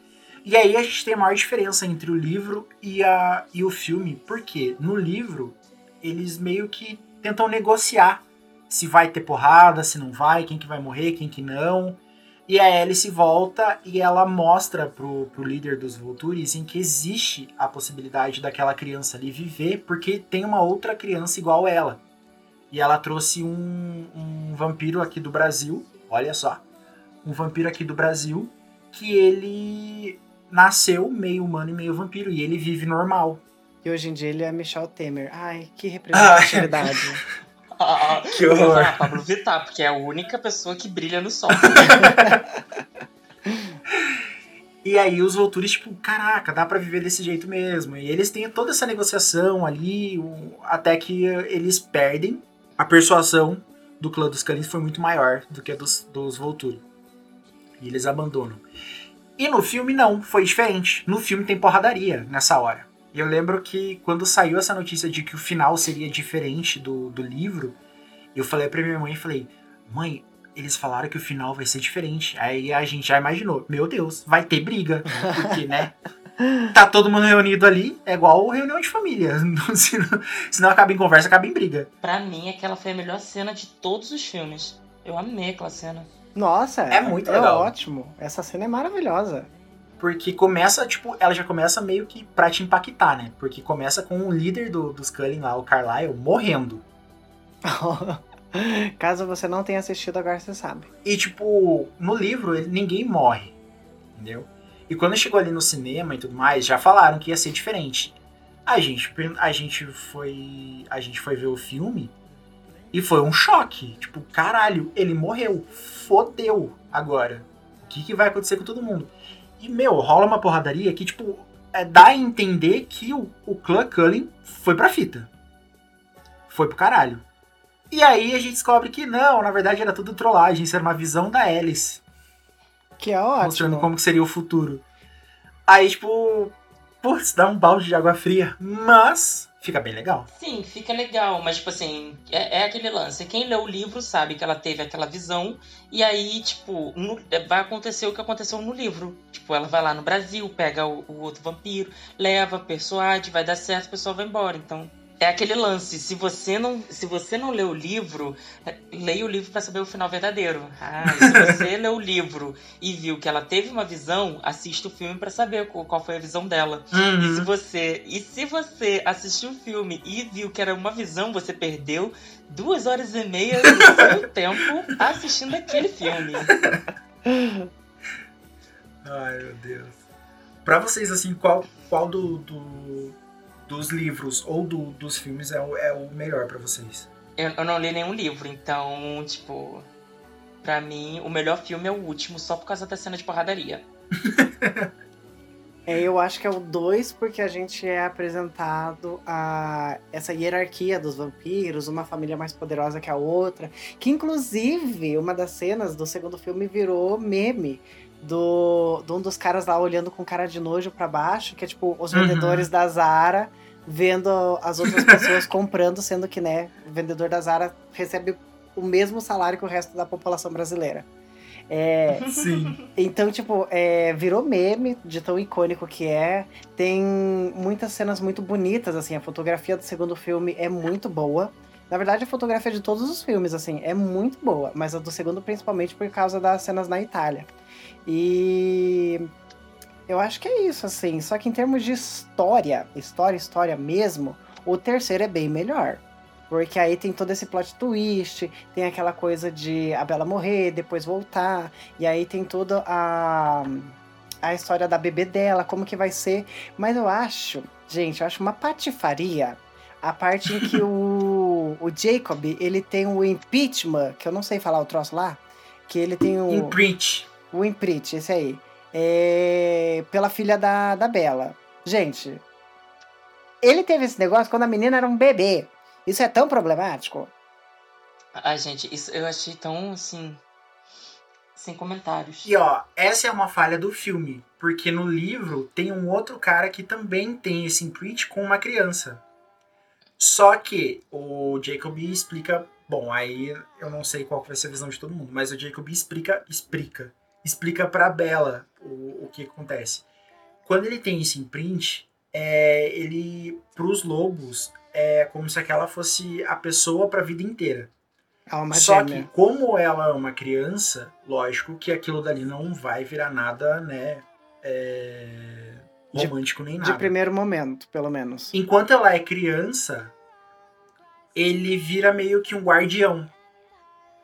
E aí a gente tem a maior diferença entre o livro e, a, e o filme, porque no livro eles meio que tentam negociar se vai ter porrada, se não vai, quem que vai morrer, quem que não. E a Alice volta e ela mostra pro, pro líder dos Voltures em que existe a possibilidade daquela criança ali viver, porque tem uma outra criança igual ela. E ela trouxe um, um vampiro aqui do Brasil, olha só, um vampiro aqui do Brasil, que ele nasceu meio humano e meio vampiro, e ele vive normal. E hoje em dia ele é Michel Temer. Ai, que representatividade. Ah, Que horror. Ah, Pablo Vittar, porque é a única pessoa que brilha no sol. E aí os Voltures, tipo, caraca, dá pra viver desse jeito mesmo. E eles têm toda essa negociação ali, até que eles perdem. A persuasão do clã dos Kalins foi muito maior do que a dos, dos Volturi. E eles abandonam. E no filme não, foi diferente. No filme tem porradaria nessa hora. E eu lembro que quando saiu essa notícia de que o final seria diferente do, do livro, eu falei pra minha mãe, falei, mãe, eles falaram que o final vai ser diferente. Aí a gente já imaginou, meu Deus, vai ter briga. Porque, né? Tá todo mundo reunido ali, é igual reunião de família. Se não, se não acaba em conversa, acaba em briga. pra mim, aquela foi a melhor cena de todos os filmes. Eu amei aquela cena. Nossa, É muito é legal. ótimo. Essa cena é maravilhosa. Porque começa, tipo, ela já começa meio que pra te impactar, né? Porque começa com o líder do, dos Cullen lá, o Carlyle, morrendo. Caso você não tenha assistido, agora você sabe. E, tipo, no livro ele- ninguém morre, entendeu? E quando chegou ali no cinema e tudo mais, já falaram que ia ser diferente. A gente, a gente foi. A gente foi ver o filme e foi um choque. Tipo, caralho, ele morreu. Fodeu agora. O que, que vai acontecer com todo mundo? E, meu, rola uma porradaria que, tipo, é, dá a entender que o, o clã Cullen foi pra fita. Foi pro caralho. E aí a gente descobre que não, na verdade era tudo trollagem, isso era uma visão da Alice, Que é mostrando ótimo. como que seria o futuro. Aí, tipo, putz, dá um balde de água fria, mas fica bem legal. Sim, fica legal, mas tipo assim, é, é aquele lance. Quem lê o livro sabe que ela teve aquela visão, e aí, tipo, no- vai acontecer o que aconteceu no livro. Tipo, ela vai lá no Brasil, pega o, o outro vampiro, leva, persuade, vai dar certo, o pessoal vai embora. Então, é aquele lance. Se você não, se você não lê o livro, leia o livro pra saber o final verdadeiro. Ah, se você lê o livro e viu que ela teve uma visão, assista o filme pra saber qual, foi a visão dela. E se Uhum. você, e se você assistiu o filme e viu que era uma visão, você perdeu duas horas e meia do seu tempo assistindo aquele filme. Ai, meu Deus. Pra vocês, assim, qual, qual do, do- dos livros ou do- dos filmes é o, é o melhor pra vocês? Eu, eu não li nenhum livro, então, tipo, pra mim o melhor filme é o último, só por causa da cena de porradaria. É, eu acho que é o 2 porque a gente é apresentado a essa hierarquia dos vampiros, uma família mais poderosa que a outra, que inclusive uma das cenas do segundo filme virou meme do, de um dos caras lá olhando com cara de nojo para baixo, que é tipo os Uhum. vendedores da Zara vendo as outras pessoas comprando, sendo que, né, o vendedor da Zara recebe o mesmo salário que o resto da população brasileira. É, Sim. então, tipo, é, virou meme de tão icônico que é. Tem muitas cenas muito bonitas, assim. A fotografia do segundo filme é muito boa. Na verdade, a fotografia de todos os filmes, assim, é muito boa. Mas a do segundo, principalmente, por causa das cenas na Itália. E... Eu acho que é isso, assim. Só que em termos de história, história, história mesmo, o terceiro é bem melhor. Porque aí tem todo esse plot twist, tem aquela coisa de a Bela morrer, depois voltar, e aí tem toda a, a história da bebê dela, como que vai ser. Mas eu acho, gente, eu acho uma patifaria a parte em que o, o Jacob, ele tem o impeachment, que eu não sei falar o troço lá, que ele tem o... Imprint. O imprint, esse aí. É, pela filha da, da Bela. Gente, ele teve esse negócio quando a menina era um bebê. Isso é tão problemático? Ai, gente, isso eu achei tão, assim... Sem comentários. E ó, essa é uma falha do filme, porque no livro tem um outro cara que também tem esse imprint com uma criança. Só que o Jacob explica, bom, aí eu não sei qual vai ser a visão de todo mundo, mas o Jacob explica, explica, explica pra Bella o, o que acontece. Quando ele tem esse imprint, é, ele pros lobos é como se aquela fosse a pessoa pra vida inteira. Alma Só gêmea. que, como ela é uma criança, lógico que aquilo dali não vai virar nada, né? é, De- romântico nem De nada. primeiro momento, pelo menos. Enquanto ela é criança, ele vira meio que um guardião.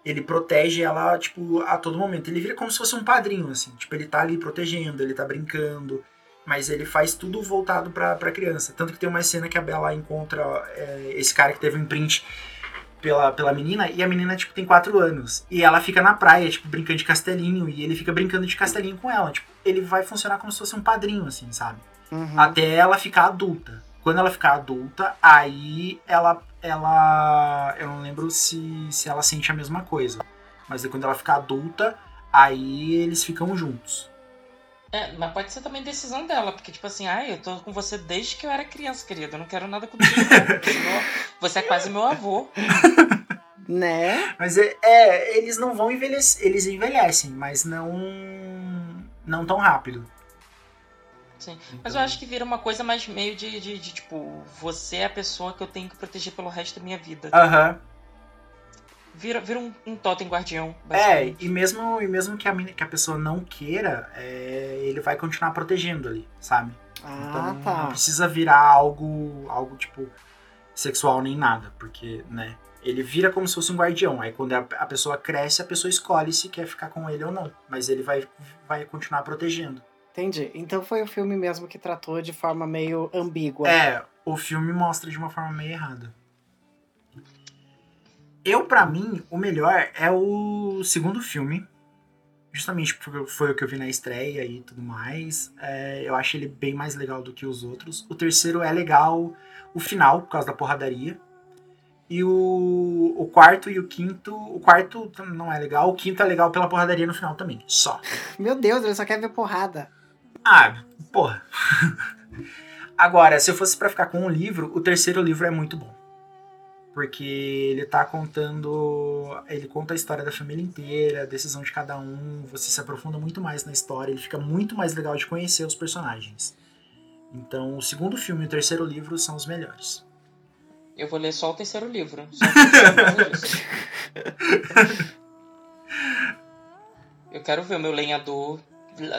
Ele protege ela, tipo, a todo momento. Ele vira como se fosse um padrinho, assim. Tipo, ele tá ali protegendo, ele tá brincando. Mas ele faz tudo voltado pra, pra criança. Tanto que tem uma cena que a Bella encontra é, esse cara que teve um imprint pela, pela menina. E a menina, tipo, tem 4 anos. E ela fica na praia, tipo, brincando de castelinho. E ele fica brincando de castelinho com ela. Tipo, ele vai funcionar como se fosse um padrinho, assim, sabe? Uhum. até ela ficar adulta. Quando ela ficar adulta, aí ela ela eu não lembro se se ela sente a mesma coisa. Mas aí quando ela ficar adulta, aí eles ficam juntos. É, mas pode ser também decisão dela, porque, tipo assim, ai, eu tô com você desde que eu era criança, querida. Eu não quero nada contigo, Você é quase meu avô. Né? Mas é, é, eles não vão envelhecer, eles envelhecem, mas não não tão rápido. Sim. Mas eu acho que vira uma coisa mais meio de, de, de, tipo, você é a pessoa que eu tenho que proteger pelo resto da minha vida. Aham. Vira, vira um, um totem guardião, É, e mesmo, e mesmo que, a, mina- que a pessoa não queira, é, ele vai continuar protegendo ali, sabe? Ah, Então não tá. precisa virar algo, algo tipo sexual nem nada, porque, né? Ele vira como se fosse um guardião. Aí quando a, a pessoa cresce, a pessoa escolhe se quer ficar com ele ou não. Mas ele vai, vai continuar protegendo. Entendi. Então foi o filme mesmo que tratou de forma meio ambígua. É, o filme mostra de uma forma meio errada. Eu, pra mim, o melhor é o segundo filme. Justamente porque foi o que eu vi na estreia e tudo mais. É, eu acho ele bem mais legal do que os outros. O terceiro é legal o final, por causa da porradaria. E o, o quarto e o quinto. O quarto não é legal, o quinto é legal pela porradaria no final também. Só. Meu Deus, ele só quer ver porrada. Ah, porra. Agora, se eu fosse pra ficar com um livro, o terceiro livro é muito bom. Porque ele tá contando. Ele conta a história da família inteira, a decisão de cada um. Você se aprofunda muito mais na história, ele fica muito mais legal de conhecer os personagens. Então, o segundo filme e o terceiro livro são os melhores. Eu vou ler só o terceiro livro. Só o terceiro disso. Eu quero ver o meu lenhador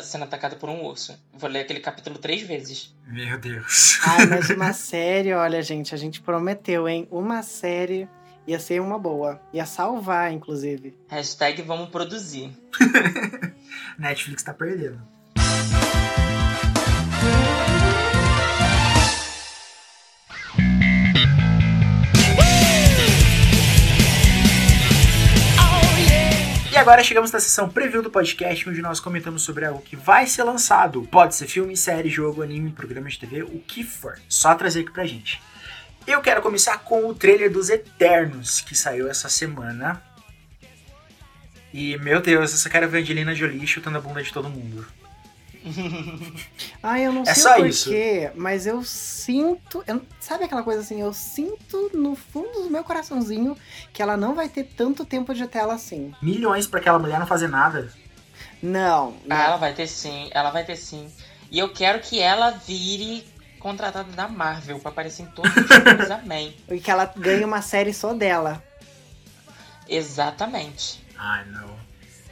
sendo atacado por um urso. Vou ler aquele capítulo três vezes. Meu Deus. Ah, mas uma série, olha, gente, a gente prometeu, hein? Uma série ia ser uma boa. Ia salvar, inclusive. Hashtag vamos produzir. Netflix tá perdendo. E agora chegamos na sessão preview do podcast, onde nós comentamos sobre algo que vai ser lançado. Pode ser filme, série, jogo, anime, programa de TV, o que for. Só trazer aqui pra gente. Eu quero começar com o trailer dos Eternos, que saiu essa semana. E, meu Deus, eu só quero ver a Angelina Jolie chutando a bunda de todo mundo. Ah, eu não É sei porquê, mas eu sinto. eu- sabe aquela coisa assim? Eu sinto no fundo do meu coraçãozinho que ela não vai ter tanto tempo de tela assim. Milhões pra aquela mulher não fazer nada. Não. Ah, não. ela vai ter sim, ela vai ter sim. E eu quero que ela vire contratada da Marvel pra aparecer em todos os filmes, amém. E que ela ganhe uma série só dela. Exatamente. Ai, não.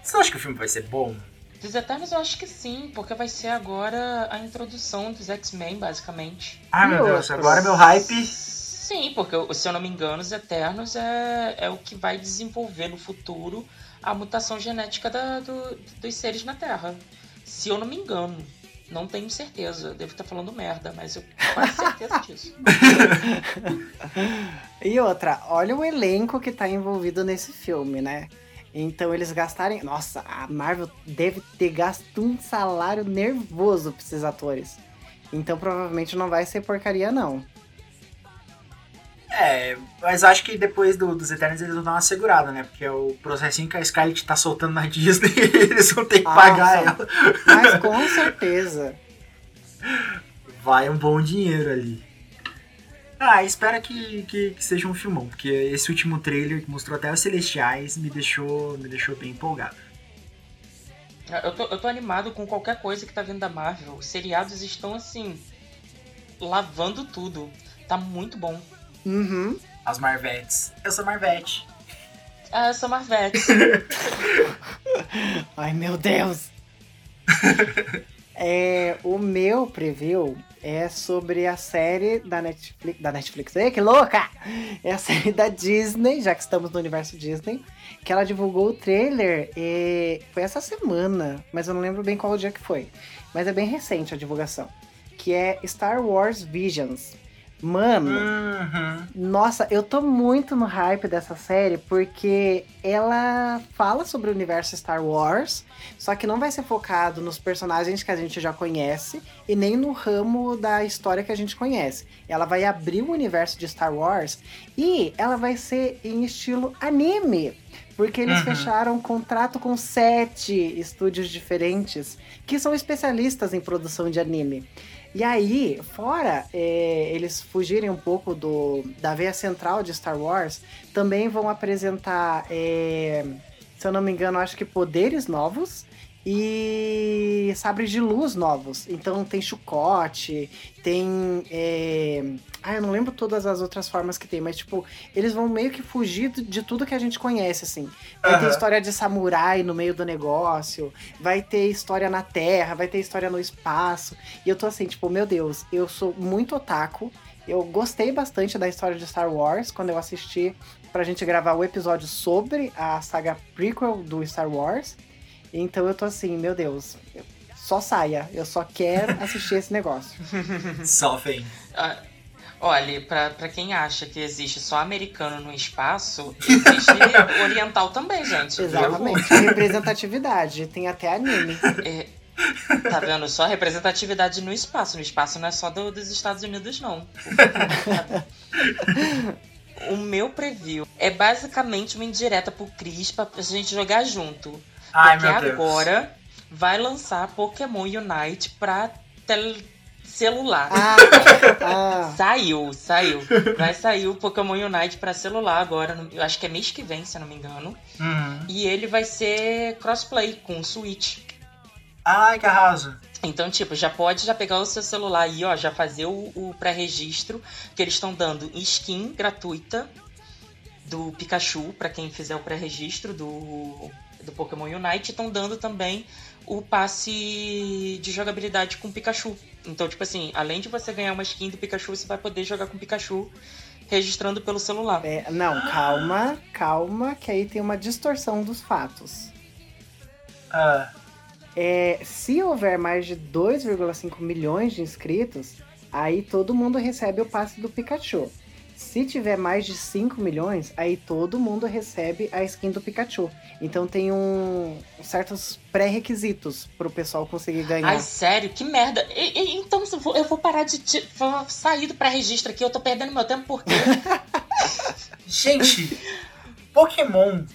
Você não acha que o filme vai ser bom? Dos Eternos eu acho que sim, porque vai ser agora a introdução dos X-Men, basicamente. Ai, E meu Deus, agora meu hype. Sim, porque se eu não me engano, os Eternos é, é o que vai desenvolver no futuro a mutação genética da- do- dos seres na Terra. Se eu não me engano. Não tenho certeza. Eu Devo estar falando merda, mas eu tenho quase certeza disso. E outra, olha o elenco que tá envolvido nesse filme, né? Então eles gastarem. Nossa, a Marvel deve ter gasto um salário nervoso pra esses atores. Então provavelmente não vai ser porcaria, não. É, mas acho que depois do- dos Eternos eles vão dar uma segurada, né? Porque o processinho que a Scarlett tá soltando na Disney, eles vão ter que pagar ela. Mas com certeza. Vai um bom dinheiro ali. Ah, espero que, que, que seja um filmão, porque esse último trailer que mostrou até os Celestiais me deixou, me deixou bem empolgado. Eu tô, eu tô animado com qualquer coisa que tá vindo da Marvel. Os seriados estão assim. lavando tudo. Tá muito bom. Uhum. As Marvettes. Eu sou Marvete. Ah, eu sou Marvete. Ai, meu Deus! é, o meu preview é sobre a série da Netflix. Da Netflix, Ei, que louca! É a série da Disney, já que estamos no universo Disney. Que ela divulgou o trailer e foi essa semana, mas eu não lembro bem qual dia que foi. Mas é bem recente a divulgação. Que é Star Wars Visions. Mano, Uhum. nossa, eu tô muito no hype dessa série porque ela fala sobre o universo Star Wars, só que não vai ser focado nos personagens que a gente já conhece e nem no ramo da história que a gente conhece. Ela vai abrir o universo de Star Wars e ela vai ser em estilo anime. Porque eles Uhum. fecharam um contrato com sete estúdios diferentes que são especialistas em produção de anime. E aí, fora é, eles fugirem um pouco do, da veia central de Star Wars, também vão apresentar, é, se eu não me engano, acho que poderes novos e sabres de luz novos. Então tem chucote, tem. é, Ah, eu não lembro todas as outras formas que tem, mas tipo, eles vão meio que fugir de- tudo que a gente conhece, assim. Vai ter Aham. história de samurai no meio do negócio, vai ter história na Terra, vai ter história no espaço. E eu tô assim, tipo, meu Deus, eu sou muito otaku. Eu gostei bastante da história de Star Wars quando eu assisti pra gente gravar o episódio sobre a saga prequel do Star Wars. Então eu tô assim, meu Deus, eu- só saia. Eu só quero assistir esse negócio. Só vem. Ah, Olha, pra, pra quem acha que existe só americano no espaço, existe oriental também, gente. Exatamente. Representatividade. Tem até anime. É, tá vendo? Só representatividade no espaço. No espaço não é só do- dos Estados Unidos, não. O meu preview é basicamente uma indireta pro Cris pra gente jogar junto. Ai, Porque agora vai lançar Pokémon Unite pra tel- celular. Ah, ah, Saiu, saiu. Vai sair o Pokémon Unite pra celular agora. no- Eu acho que é mês que vem, se eu não me engano. Uhum. E ele vai ser crossplay com o Switch. Ai, que arraso. Então, tipo, já pode já pegar o seu celular aí, ó, já fazer o, o pré-registro, que eles estão dando skin gratuita do Pikachu pra quem fizer o pré-registro do, do Pokémon Unite, estão dando também o passe de jogabilidade com Pikachu. Então, tipo assim, além de você ganhar uma skin do Pikachu, você vai poder jogar com Pikachu registrando pelo celular. é, não, calma, calma, que aí tem uma distorção dos fatos. Ah, É, se houver mais de 2,5 milhões de inscritos, aí todo mundo recebe o passe do Pikachu. Se tiver mais de 5 milhões, aí todo mundo recebe a skin do Pikachu. Então tem um certos pré-requisitos pro pessoal conseguir ganhar. Ai, sério? Que merda. E, e, então eu vou, parar de. Te, vou sair do pré-registro aqui. Eu tô perdendo meu tempo por quê? Gente, Pokémon.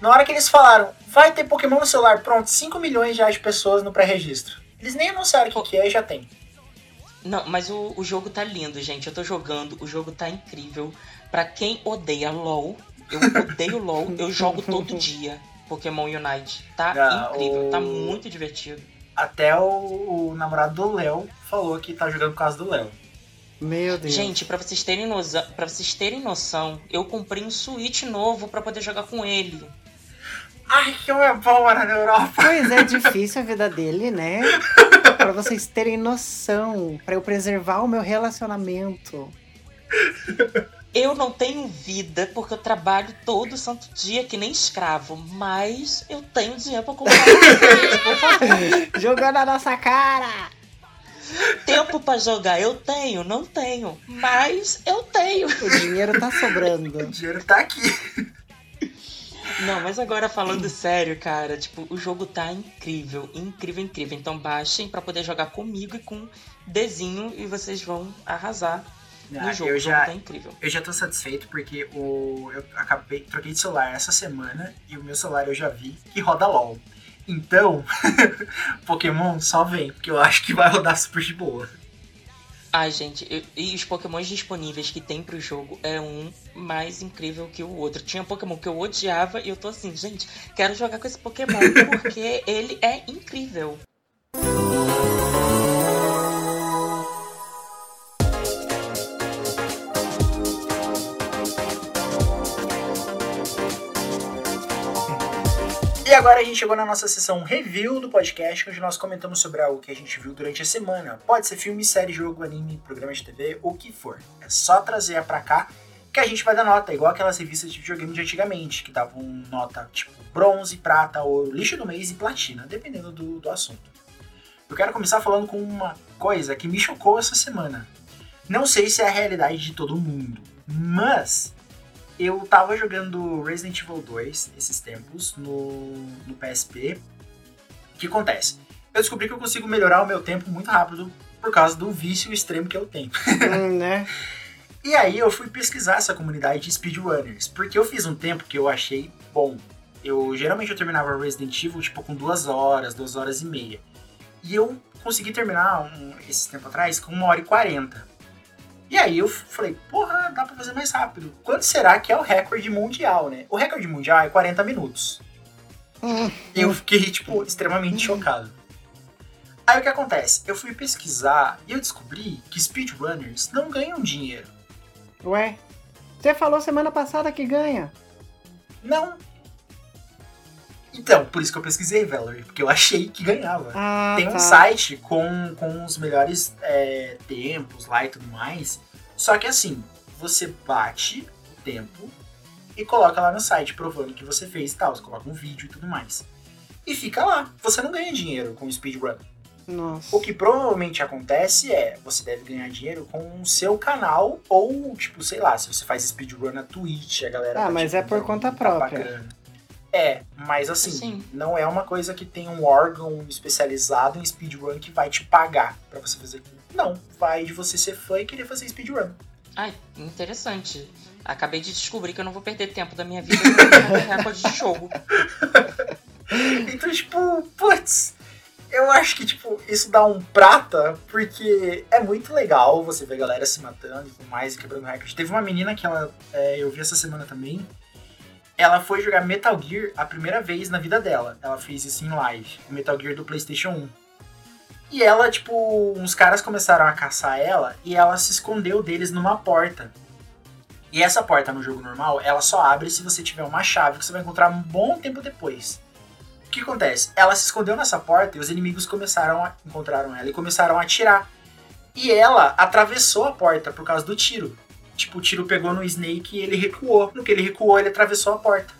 Na hora que eles falaram, vai ter Pokémon no celular, pronto, 5 milhões já de pessoas no pré-registro. Eles nem anunciaram o que, que é e já tem. Não, mas o, o jogo tá lindo, gente. Eu tô jogando, o jogo tá incrível. Pra quem odeia LOL, eu odeio LOL, eu jogo todo dia Pokémon Unite. Tá Ah, incrível, o- tá muito divertido. Até o, o namorado do Léo falou que tá jogando por causa do Léo. Meu Deus. Gente, pra vocês terem noção, para vocês terem noção, eu comprei um Switch novo pra poder jogar com ele. Ai, que é bom morar na Europa. Pois é, difícil a vida dele, né? Pra vocês terem noção, pra eu preservar o meu relacionamento. Eu não tenho vida porque eu trabalho todo santo dia que nem escravo, mas eu tenho dinheiro pra comprar Switch, por favor. Jogando a nossa cara! Tempo pra jogar eu tenho, não tenho, mas eu tenho. O dinheiro tá O sobrando. dinheiro tá aqui. Não, mas agora falando sério, cara, tipo, o jogo tá incrível, incrível, incrível. Então baixem pra poder jogar comigo e com Dezinho e vocês vão arrasar no Ah, jogo. eu o jogo já, tá incrível. eu já tô satisfeito porque o, eu acabei, troquei de celular essa semana e o meu celular eu já vi que roda LOL. Então, Pokémon só vem, porque eu acho que vai rodar super de boa. Ai, gente, eu- e os pokémons disponíveis que tem pro jogo é um mais incrível que o outro. Tinha Pokémon que eu odiava e eu tô assim, gente, quero jogar com esse Pokémon porque ele é incrível. E agora a gente chegou na nossa sessão review do podcast, onde nós comentamos sobre algo que a gente viu durante a semana. Pode ser filme, série, jogo, anime, programa de TV, o que for. É só trazer pra cá que a gente vai dar nota, igual aquelas revistas de videogame de antigamente, que davam nota tipo bronze, prata, ouro, lixo do mês e platina, dependendo do, do assunto. Eu quero começar falando com uma coisa que me chocou essa semana. Não sei se é a realidade de todo mundo, mas eu tava jogando Resident Evil 2 esses tempos no, no PSP. O que acontece? Eu descobri que eu consigo melhorar o meu tempo muito rápido por causa do vício extremo que eu tenho. Hum, né? E aí eu fui pesquisar essa comunidade de speedrunners, porque eu fiz um tempo que eu achei bom. Eu geralmente eu terminava Resident Evil tipo com duas horas, duas horas e meia. E eu consegui terminar um, esse tempo atrás com uma hora e quarenta. E aí eu falei, porra, dá pra fazer mais rápido. Quanto será que é o recorde mundial, né? O recorde mundial é 40 minutos. Hum, Eu fiquei, tipo, extremamente chocado. Aí o que acontece? Eu fui pesquisar e eu descobri que speedrunners não ganham dinheiro. Ué, você falou semana passada que ganha. Não. Então, por isso que eu pesquisei, Valerie, porque eu achei que ganhava. Ah, Tem um tá. site com, com os melhores é, tempos lá e tudo mais. Só que assim, você bate o tempo e coloca lá no site provando que você fez e tal. Você coloca um vídeo e tudo mais. E fica lá. Você não ganha dinheiro com o speedrun. Nossa. O que provavelmente acontece é, você deve ganhar dinheiro com o seu canal, ou, tipo, sei lá, se você faz speedrun na Twitch, a galera. Ah, tá, mas tipo, é por dando conta própria. É, mas assim, Sim. não é uma coisa que tem um órgão especializado em speedrun que vai te pagar pra você fazer aquilo. Não, vai de você ser fã e querer fazer speedrun. Ai, interessante. Acabei de descobrir que eu não vou perder tempo da minha vida pra recorde de jogo. Então, tipo, putz, eu acho que, tipo, isso dá um prata, porque é muito legal você ver a galera se matando e tudo mais, e quebrando recorde. Teve uma menina que ela, é, eu vi essa semana também, ela foi jogar Metal Gear a primeira vez na vida dela. Ela fez isso em live, o Metal Gear do PlayStation 1. E ela, tipo, uns caras começaram a caçar ela e ela se escondeu deles numa porta. E essa porta no jogo normal, ela só abre se você tiver uma chave que você vai encontrar um bom tempo depois. O que acontece? Ela se escondeu nessa porta e os inimigos começaram a encontraram ela e começaram a atirar. E ela atravessou a porta por causa do tiro. Tipo, o tiro pegou no Snake e ele recuou. No que ele recuou, ele atravessou a porta.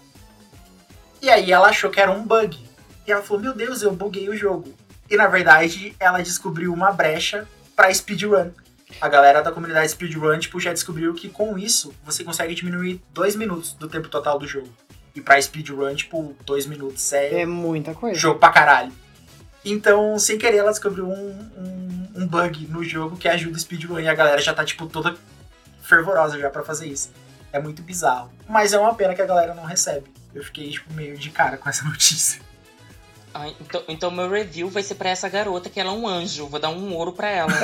E aí ela achou que era um bug. E ela falou: Meu Deus, eu buguei o jogo. E na verdade, ela descobriu uma brecha pra speedrun. a galera da comunidade speedrun tipo, já descobriu que com isso você consegue diminuir dois minutos do tempo total do jogo. E pra speedrun, tipo, dois minutos é, É muita coisa. jogo pra caralho. Então, sem querer, ela descobriu um, um, um bug no jogo que ajuda o speedrun e a galera já tá, tipo, toda fervorosa já pra fazer isso. É muito bizarro. Mas é uma pena que a galera não recebe. Eu fiquei, tipo, meio de cara com essa notícia. Ah, então, então meu review vai ser pra essa garota, que ela é um anjo. Vou dar um ouro pra ela.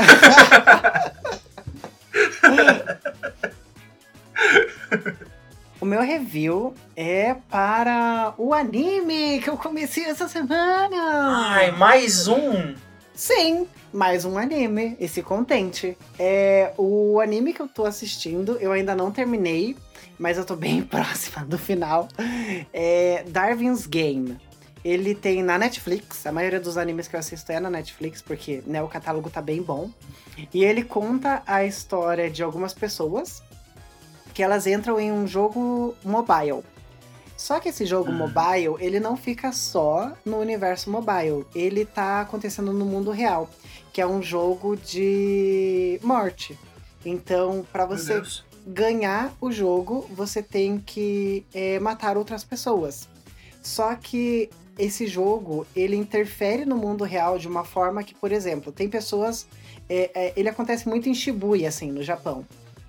O meu review é para o anime que eu comecei essa semana. Ai, mais um! Sim, mais um anime, esse contente. É o anime que eu tô assistindo, eu ainda não terminei, mas eu tô bem próxima do final. É Darwin's Game. Ele tem na Netflix, a maioria dos animes que eu assisto é na Netflix, porque né, o catálogo tá bem bom. E ele conta a história de algumas pessoas que elas entram em um jogo mobile. Só que esse jogo Hum. mobile, ele não fica só no universo mobile. Ele tá acontecendo no mundo real, que é um jogo de morte. Então, para você ganhar o jogo, você tem que é, matar outras pessoas. Só que esse jogo, ele interfere no mundo real de uma forma que, por exemplo, tem pessoas... é, é, ele acontece muito em Shibuya, assim, no Japão.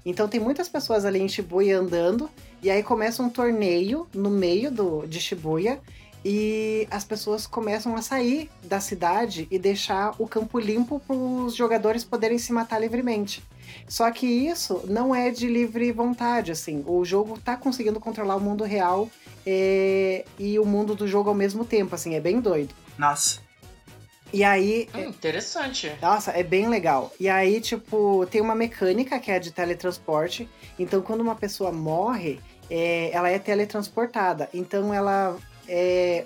Então tem muitas pessoas ali em Shibuya andando, e aí começa um torneio no meio do, de Shibuya, e as pessoas começam a sair da cidade e deixar o campo limpo para os jogadores poderem se matar livremente. Só que isso não é de livre vontade, assim. O jogo tá conseguindo controlar o mundo real é, e o mundo do jogo ao mesmo tempo, assim, é bem doido. Nossa. E aí, Hum, interessante. nossa, é bem legal. E aí, tipo, tem uma mecânica que é a de teletransporte. Então, quando uma pessoa morre, é, ela é teletransportada. Então, ela é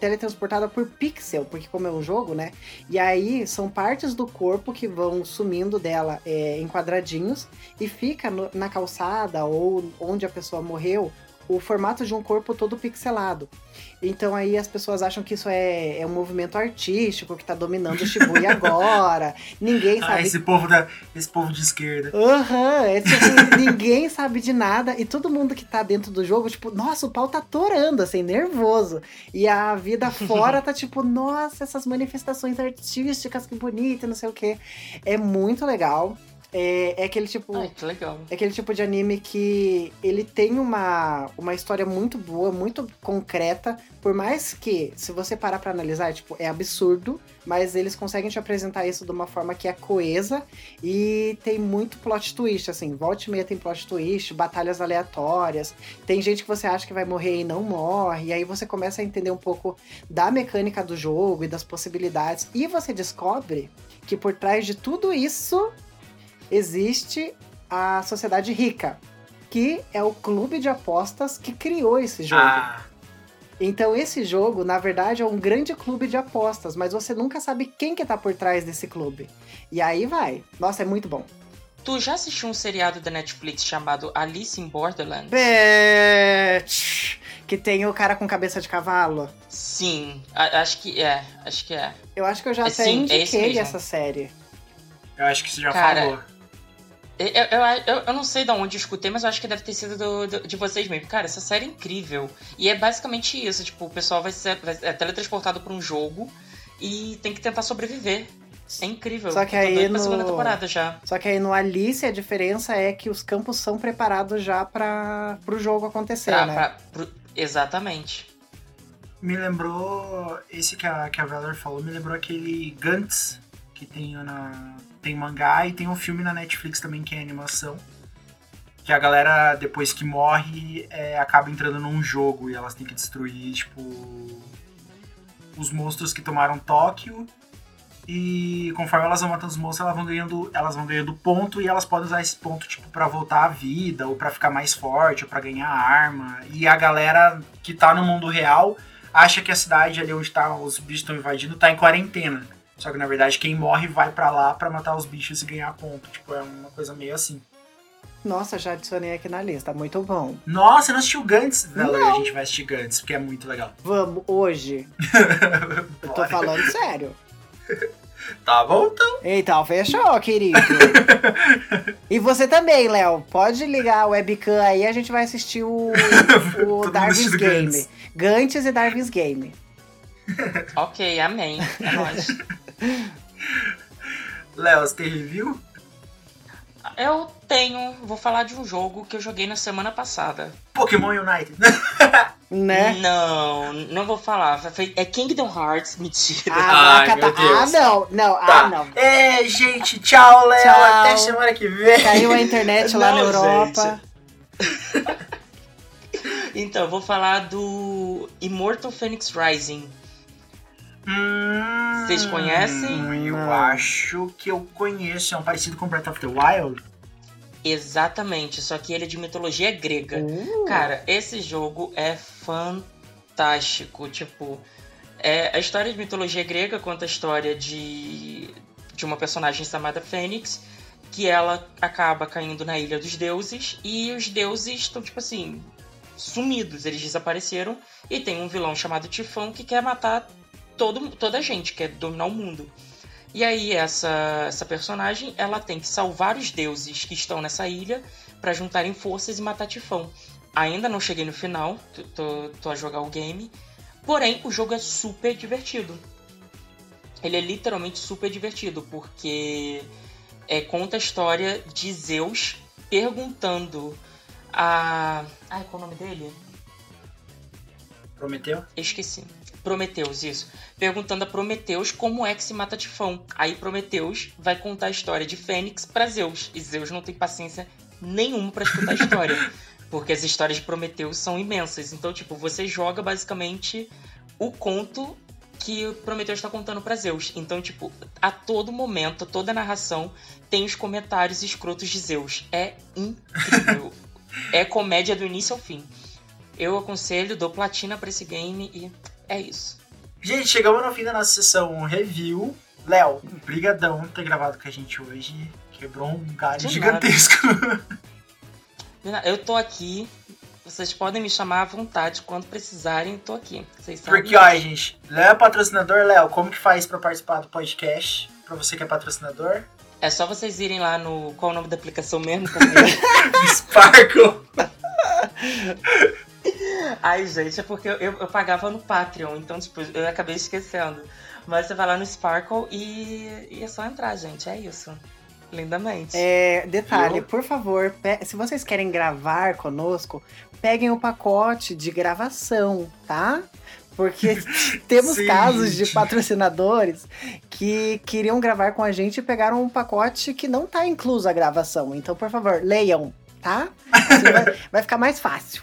teletransportada por pixel, porque como é um jogo, né? E aí, são partes do corpo que vão sumindo dela é, em quadradinhos e fica no- na calçada ou onde a pessoa morreu o formato de um corpo todo pixelado. Então aí as pessoas acham que isso é, é um movimento artístico que tá dominando o Shibuya agora. Ninguém Ah, sabe. esse povo, da, esse povo de esquerda. Aham, é tipo, ninguém sabe de nada e todo mundo que tá dentro do jogo, tipo, nossa, o pau tá torando, assim, nervoso. E a vida fora tá tipo, nossa, essas manifestações artísticas, que bonita, não sei o quê. É muito legal. É, é aquele tipo. Ai, que legal. É aquele tipo de anime que ele tem uma, uma história muito boa, muito concreta, por mais que, se você parar pra analisar, tipo, é absurdo, mas eles conseguem te apresentar isso de uma forma que é coesa e tem muito plot twist, assim, volta e meia tem plot twist, batalhas aleatórias, tem gente que você acha que vai morrer e não morre, e aí você começa a entender um pouco da mecânica do jogo e das possibilidades, e você descobre que por trás de tudo isso existe a Sociedade Rica, que é o clube de apostas que criou esse jogo. Ah, Então esse jogo, na verdade, é um grande clube de apostas, mas você nunca sabe quem que tá por trás desse clube. E aí vai. Nossa, é muito bom. Tu já assistiu um seriado da Netflix chamado Alice in Borderlands? Bitch! Que tem o cara com cabeça de cavalo. Sim, a- acho que é, acho que é. Eu acho que eu já É até sim, é indiquei mesmo. essa série. eu acho que você já Cara, falou. Eu, eu, eu, eu não sei de onde eu escutei, mas eu acho que deve ter sido do- do- de vocês mesmo. Cara, essa série é incrível. E é basicamente isso, tipo, o pessoal vai ser vai- é teletransportado pra um jogo e tem que tentar sobreviver. É incrível. Só que aí no- segunda temporada já. Só que aí no Alice a diferença é que os campos são preparados já para pro jogo acontecer, Pra- né? pra- pro- exatamente. Me lembrou. Esse que a, que a Valor falou, me lembrou aquele Gantz, que tem na. Tem mangá e tem um filme na Netflix também que é animação. Que a galera, depois que morre, é, acaba entrando num jogo e elas têm que destruir, tipo. Os monstros que tomaram Tóquio. E conforme elas vão matando os monstros, elas vão ganhando, elas vão ganhando ponto e elas podem usar esse ponto tipo para voltar à vida ou pra ficar mais forte ou pra ganhar arma. E a galera que tá no mundo real acha que a cidade ali onde tá, os bichos estão invadindo tá em quarentena. Só que na verdade quem morre vai pra lá pra matar os bichos e ganhar ponto. Tipo, é uma coisa meio assim. Nossa, já adicionei aqui na lista, muito bom. Nossa, você não assistiu Gantz? Valor, a gente vai assistir Gantz, porque é muito legal. Vamos, hoje. Eu tô falando sério. Tá bom, então. Então, fechou, querido. e você também, Léo. Pode ligar a webcam aí, a gente vai assistir o, o Darwin's Game. Gantz. Gantes e Darwin's Game. Ok, amém. É nóis. Léo, você tem review? Eu tenho. Vou falar de um jogo que eu joguei na semana passada. Pokémon United. Né? Não, não vou falar. É Kingdom Hearts, mentira. Ah, Ai, tá- Deus. ah, não. Não, Tá. ah, não. É, gente, tchau, Léo. Tchau. Até semana que vem. Caiu a internet lá na Não, Europa. Então, eu vou falar do Immortal Phoenix Rising. Hum, Vocês conhecem? Eu Não. acho que eu conheço. É um parecido com Breath of the Wild. Exatamente, só que ele é de mitologia grega. Uh, Cara, esse jogo é fantástico. Tipo, é, a história de mitologia grega conta a história de, de uma personagem chamada Fênix, que ela acaba caindo na Ilha dos Deuses, e os deuses estão, tipo assim, sumidos, eles desapareceram, e tem um vilão chamado Tifão que quer matar todo, toda a gente, quer dominar o mundo. E aí essa, essa personagem, ela tem que salvar os deuses que estão nessa ilha para juntarem forças e matar Tifão. Ainda não cheguei no final, tô, tô, a jogar o game. Porém, o jogo é super divertido. Ele é literalmente super divertido, porque é, conta a história de Zeus perguntando a. Ai, qual é o nome dele? Prometeu? Eu esqueci. Prometeus, isso. Perguntando a Prometeus como é que se mata Tifão. Aí Prometeus vai contar a história de Fênix pra Zeus. E Zeus não tem paciência nenhuma pra escutar a história. porque as histórias de Prometeus são imensas. Então, tipo, você joga basicamente o conto que Prometeus está contando pra Zeus. Então, tipo, a todo momento, toda a narração tem os comentários escrotos de Zeus. É incrível. é comédia do início ao fim. Eu aconselho, dou platina pra esse game e é isso. Gente, chegamos no fim da nossa sessão review. Léo, brigadão por ter gravado com a gente hoje. Quebrou um galho gigantesco. Eu tô aqui. Vocês podem me chamar à vontade quando precisarem, tô aqui. Vocês sabem. Porque, ó, gente, Léo é patrocinador. Léo, como que faz pra participar do podcast? Pra você que é patrocinador? É só vocês irem lá no. Qual é o nome da aplicação mesmo? Também? Sparkle. Ai, gente, é porque eu, eu pagava no Patreon, então, tipo, eu acabei esquecendo. Mas você vai lá no Sparkle e, e é só entrar, gente. É isso. Lindamente. É, detalhe, Viu? por favor, se vocês querem gravar conosco, peguem o pacote de gravação, tá? Porque temos Sim, casos de patrocinadores que queriam gravar com a gente e pegaram um pacote que não tá incluso a gravação. Então, por favor, leiam, tá? Assim vai, vai ficar mais fácil.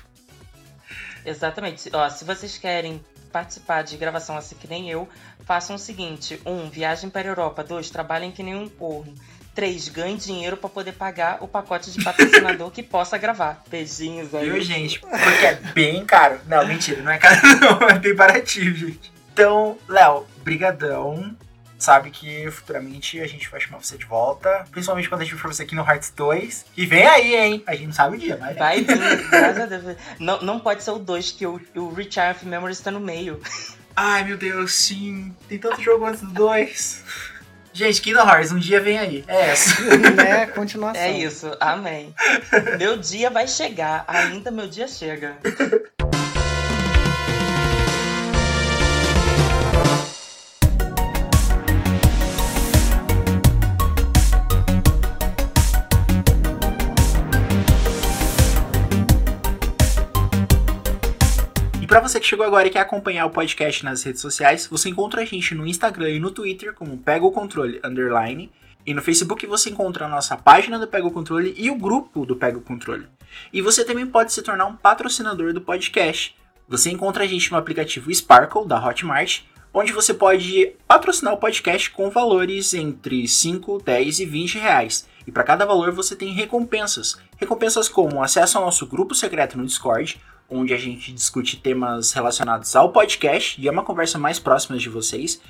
Exatamente. Ó, se vocês querem participar de gravação assim que nem eu, façam o seguinte: um, viagem para a Europa. Dois, trabalhem que nem um corno. Três, ganhe dinheiro para poder pagar o pacote de patrocinador que possa gravar. Beijinhos aí. Viu, gente? Porque é bem caro. Não, mentira, não é caro não, é bem baratinho, gente. Então, Léo, brigadão. Sabe que futuramente a gente vai chamar você de volta. Principalmente quando a gente for você aqui no Hearts 2. E vem aí, hein? A gente não sabe o dia, mas Vai vir, graças a Deus. Não, não pode ser o 2, que o, o Reach of Memories tá no meio. Ai, meu Deus, sim. Tem tanto jogo antes do 2. Gente, Kingdom Hearts, um dia vem aí. É essa. né? Continuação. É isso, amém. Meu dia vai chegar, ainda meu dia chega. Pra você que chegou agora e quer acompanhar o podcast nas redes sociais, você encontra a gente no Instagram e no Twitter como Pega o Controle Underline. E no Facebook você encontra a nossa página do Pega o Controle e o grupo do Pega o Controle. E você também pode se tornar um patrocinador do podcast. Você encontra a gente no aplicativo Sparkle da Hotmart, onde você pode patrocinar o podcast com valores entre 5, 10 e 20 reais. E para cada valor você tem recompensas. Recompensas como acesso ao nosso grupo secreto no Discord, onde a gente discute temas relacionados ao podcast e é uma conversa mais próxima de vocês.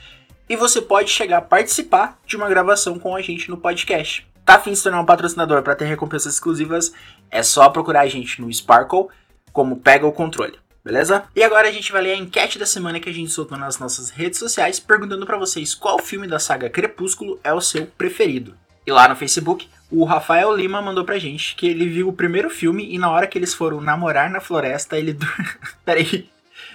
E você pode chegar a participar de uma gravação com a gente no podcast. Tá afim de se tornar um patrocinador para ter recompensas exclusivas? É só procurar a gente no Sparkle como Pega o Controle. Beleza? E agora a gente vai ler a enquete da semana que a gente soltou nas nossas redes sociais, perguntando para vocês qual filme da saga Crepúsculo é o seu preferido. E lá no Facebook, o Rafael Lima mandou pra gente que ele viu o primeiro filme e na hora que eles foram namorar na floresta, ele. Peraí.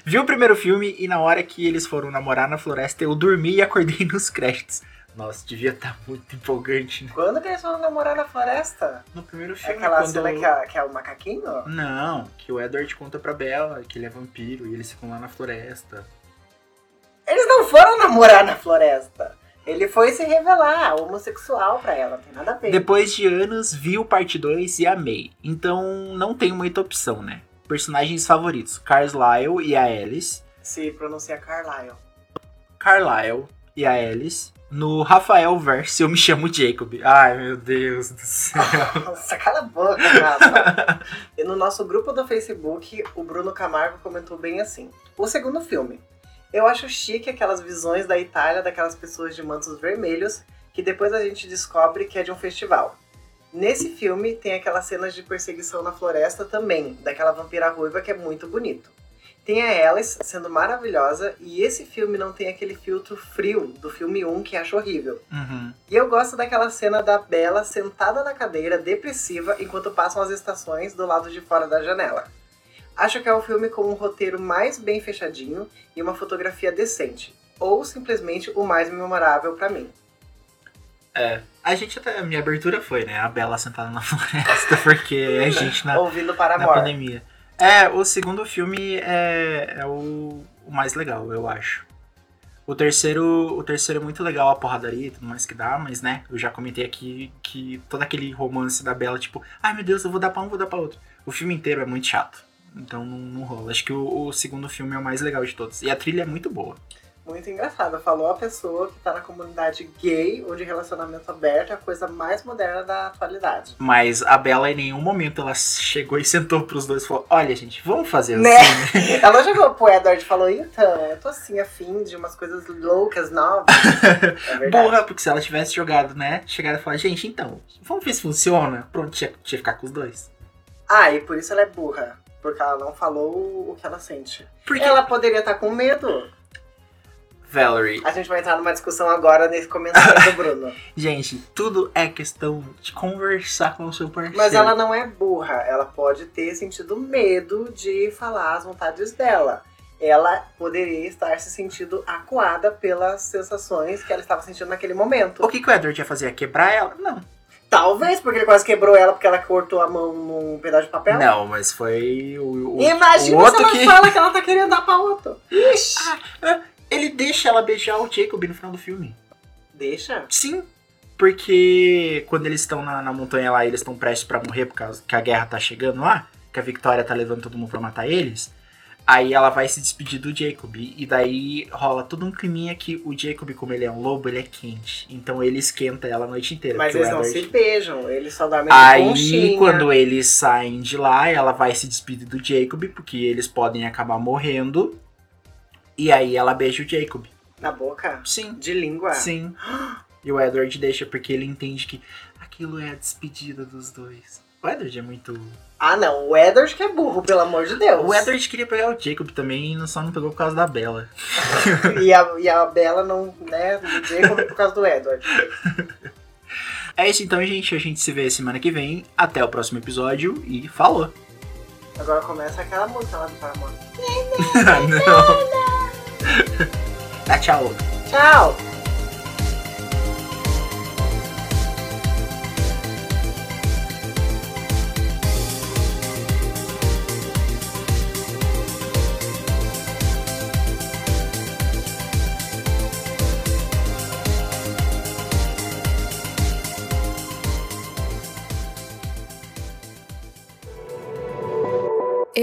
Viu o primeiro filme e na hora que eles foram namorar na floresta, eu dormi e acordei nos créditos. Nossa, devia estar tá muito empolgante, né? Quando que eles foram namorar na floresta? No primeiro É filme. aquela quando... cena que é, que é o macaquinho? Não, que o Edward conta pra Bella que ele é vampiro e eles ficam lá na floresta. Eles não foram namorar na floresta. Ele foi se revelar homossexual pra ela, não tem nada a ver. Depois de anos, vi o parte 2 e amei. Então não tem muita opção, né? Personagens favoritos: Carlisle e a Alice. Se pronuncia Carlyle. Carlisle e a Alice. No Rafael Verse, eu me chamo Jacob. Ai, meu Deus do céu. Nossa, cala a boca, Rafa. e no nosso grupo do Facebook, o Bruno Camargo comentou bem assim. O segundo filme. Eu acho chique aquelas visões da Itália daquelas pessoas de mantos vermelhos que depois a gente descobre que é de um festival. Nesse filme tem aquelas cenas de perseguição na floresta também, daquela vampira ruiva que é muito bonito. Tem a Alice sendo maravilhosa e esse filme não tem aquele filtro frio do filme 1 que acho horrível. Uhum. E eu gosto daquela cena da Bella sentada na cadeira, depressiva, enquanto passam as estações do lado de fora da janela. Acho que é um filme com um roteiro mais bem fechadinho e uma fotografia decente. Ou simplesmente o mais memorável pra mim. É. A gente até. A minha abertura foi, né? A Bela sentada na floresta, porque a gente na, Ouvindo na Paramore. pandemia. É, o segundo filme é, é o, o mais legal, eu acho. O terceiro, o terceiro é muito legal, a porradaria e tudo mais que dá, mas né, eu já comentei aqui que todo aquele romance da Bela, tipo, ai meu Deus, eu vou dar pra um, vou dar pra outro. O filme inteiro é muito chato. Então não, não rola. Acho que o, o segundo filme é o mais legal de todos. E a trilha é muito boa. Muito engraçado. Falou a pessoa que tá na comunidade gay ou de relacionamento aberto, é a coisa mais moderna da atualidade. Mas a Bela, em nenhum momento, ela chegou e sentou pros dois e falou: Olha, gente, vamos fazer Né? assim. Ela chegou pro Edward e falou: então, eu tô assim afim de umas coisas loucas, novas. É. Burra, porque se ela tivesse jogado, né? Chegado e falar: Gente, então, vamos ver se funciona. Pronto, tinha, tinha que ficar com os dois. Ah, e por isso ela é burra. Porque ela não falou o que ela sente. Porque, Ela poderia estar com medo. Valerie, A gente vai entrar numa discussão agora nesse comentário do Bruno. gente, tudo é questão de conversar com o seu parceiro. Mas ela não é burra. Ela pode ter sentido medo de falar as vontades dela. Ela poderia estar se sentindo acuada pelas sensações que ela estava sentindo naquele momento. O que, que o Edward ia fazer? Quebrar ela? Não. Talvez porque ele quase quebrou ela porque ela cortou a mão num pedaço de papel. Não, mas foi o, o, Imagina o outro se ela que. fala que ela tá querendo dar pra outro. Ixi. Ele deixa ela beijar o Jacob no final do filme. Deixa. Sim. Porque quando eles estão na, na montanha lá, eles estão prestes pra morrer por causa que a guerra tá chegando lá, que a Victoria tá levando todo mundo pra matar eles. Aí ela vai se despedir do Jacob. E daí rola todo um climinha que o Jacob, como ele é um lobo, ele é quente. Então ele esquenta ela a noite inteira. Mas eles não Edward- se beijam, eles só dormem de Aí, conchinha. quando eles saem de lá, ela vai se despedir do Jacob, porque eles podem acabar morrendo. E aí ela beija o Jacob. Na boca? Sim. De língua? Sim. E o Edward deixa porque ele entende que aquilo é a despedida dos dois. O Edward é muito. Ah, não. O Edward que é burro, pelo amor de Deus. O Edward queria pegar o Jacob também e só não pegou por causa da Bella. e, a, e a Bela não, né, do Jacob por causa do Edward. É isso então, gente. A gente se vê semana que vem. Até o próximo episódio e falou! Agora começa aquela música lá do Paramore. não! Dá tchau! Tchau!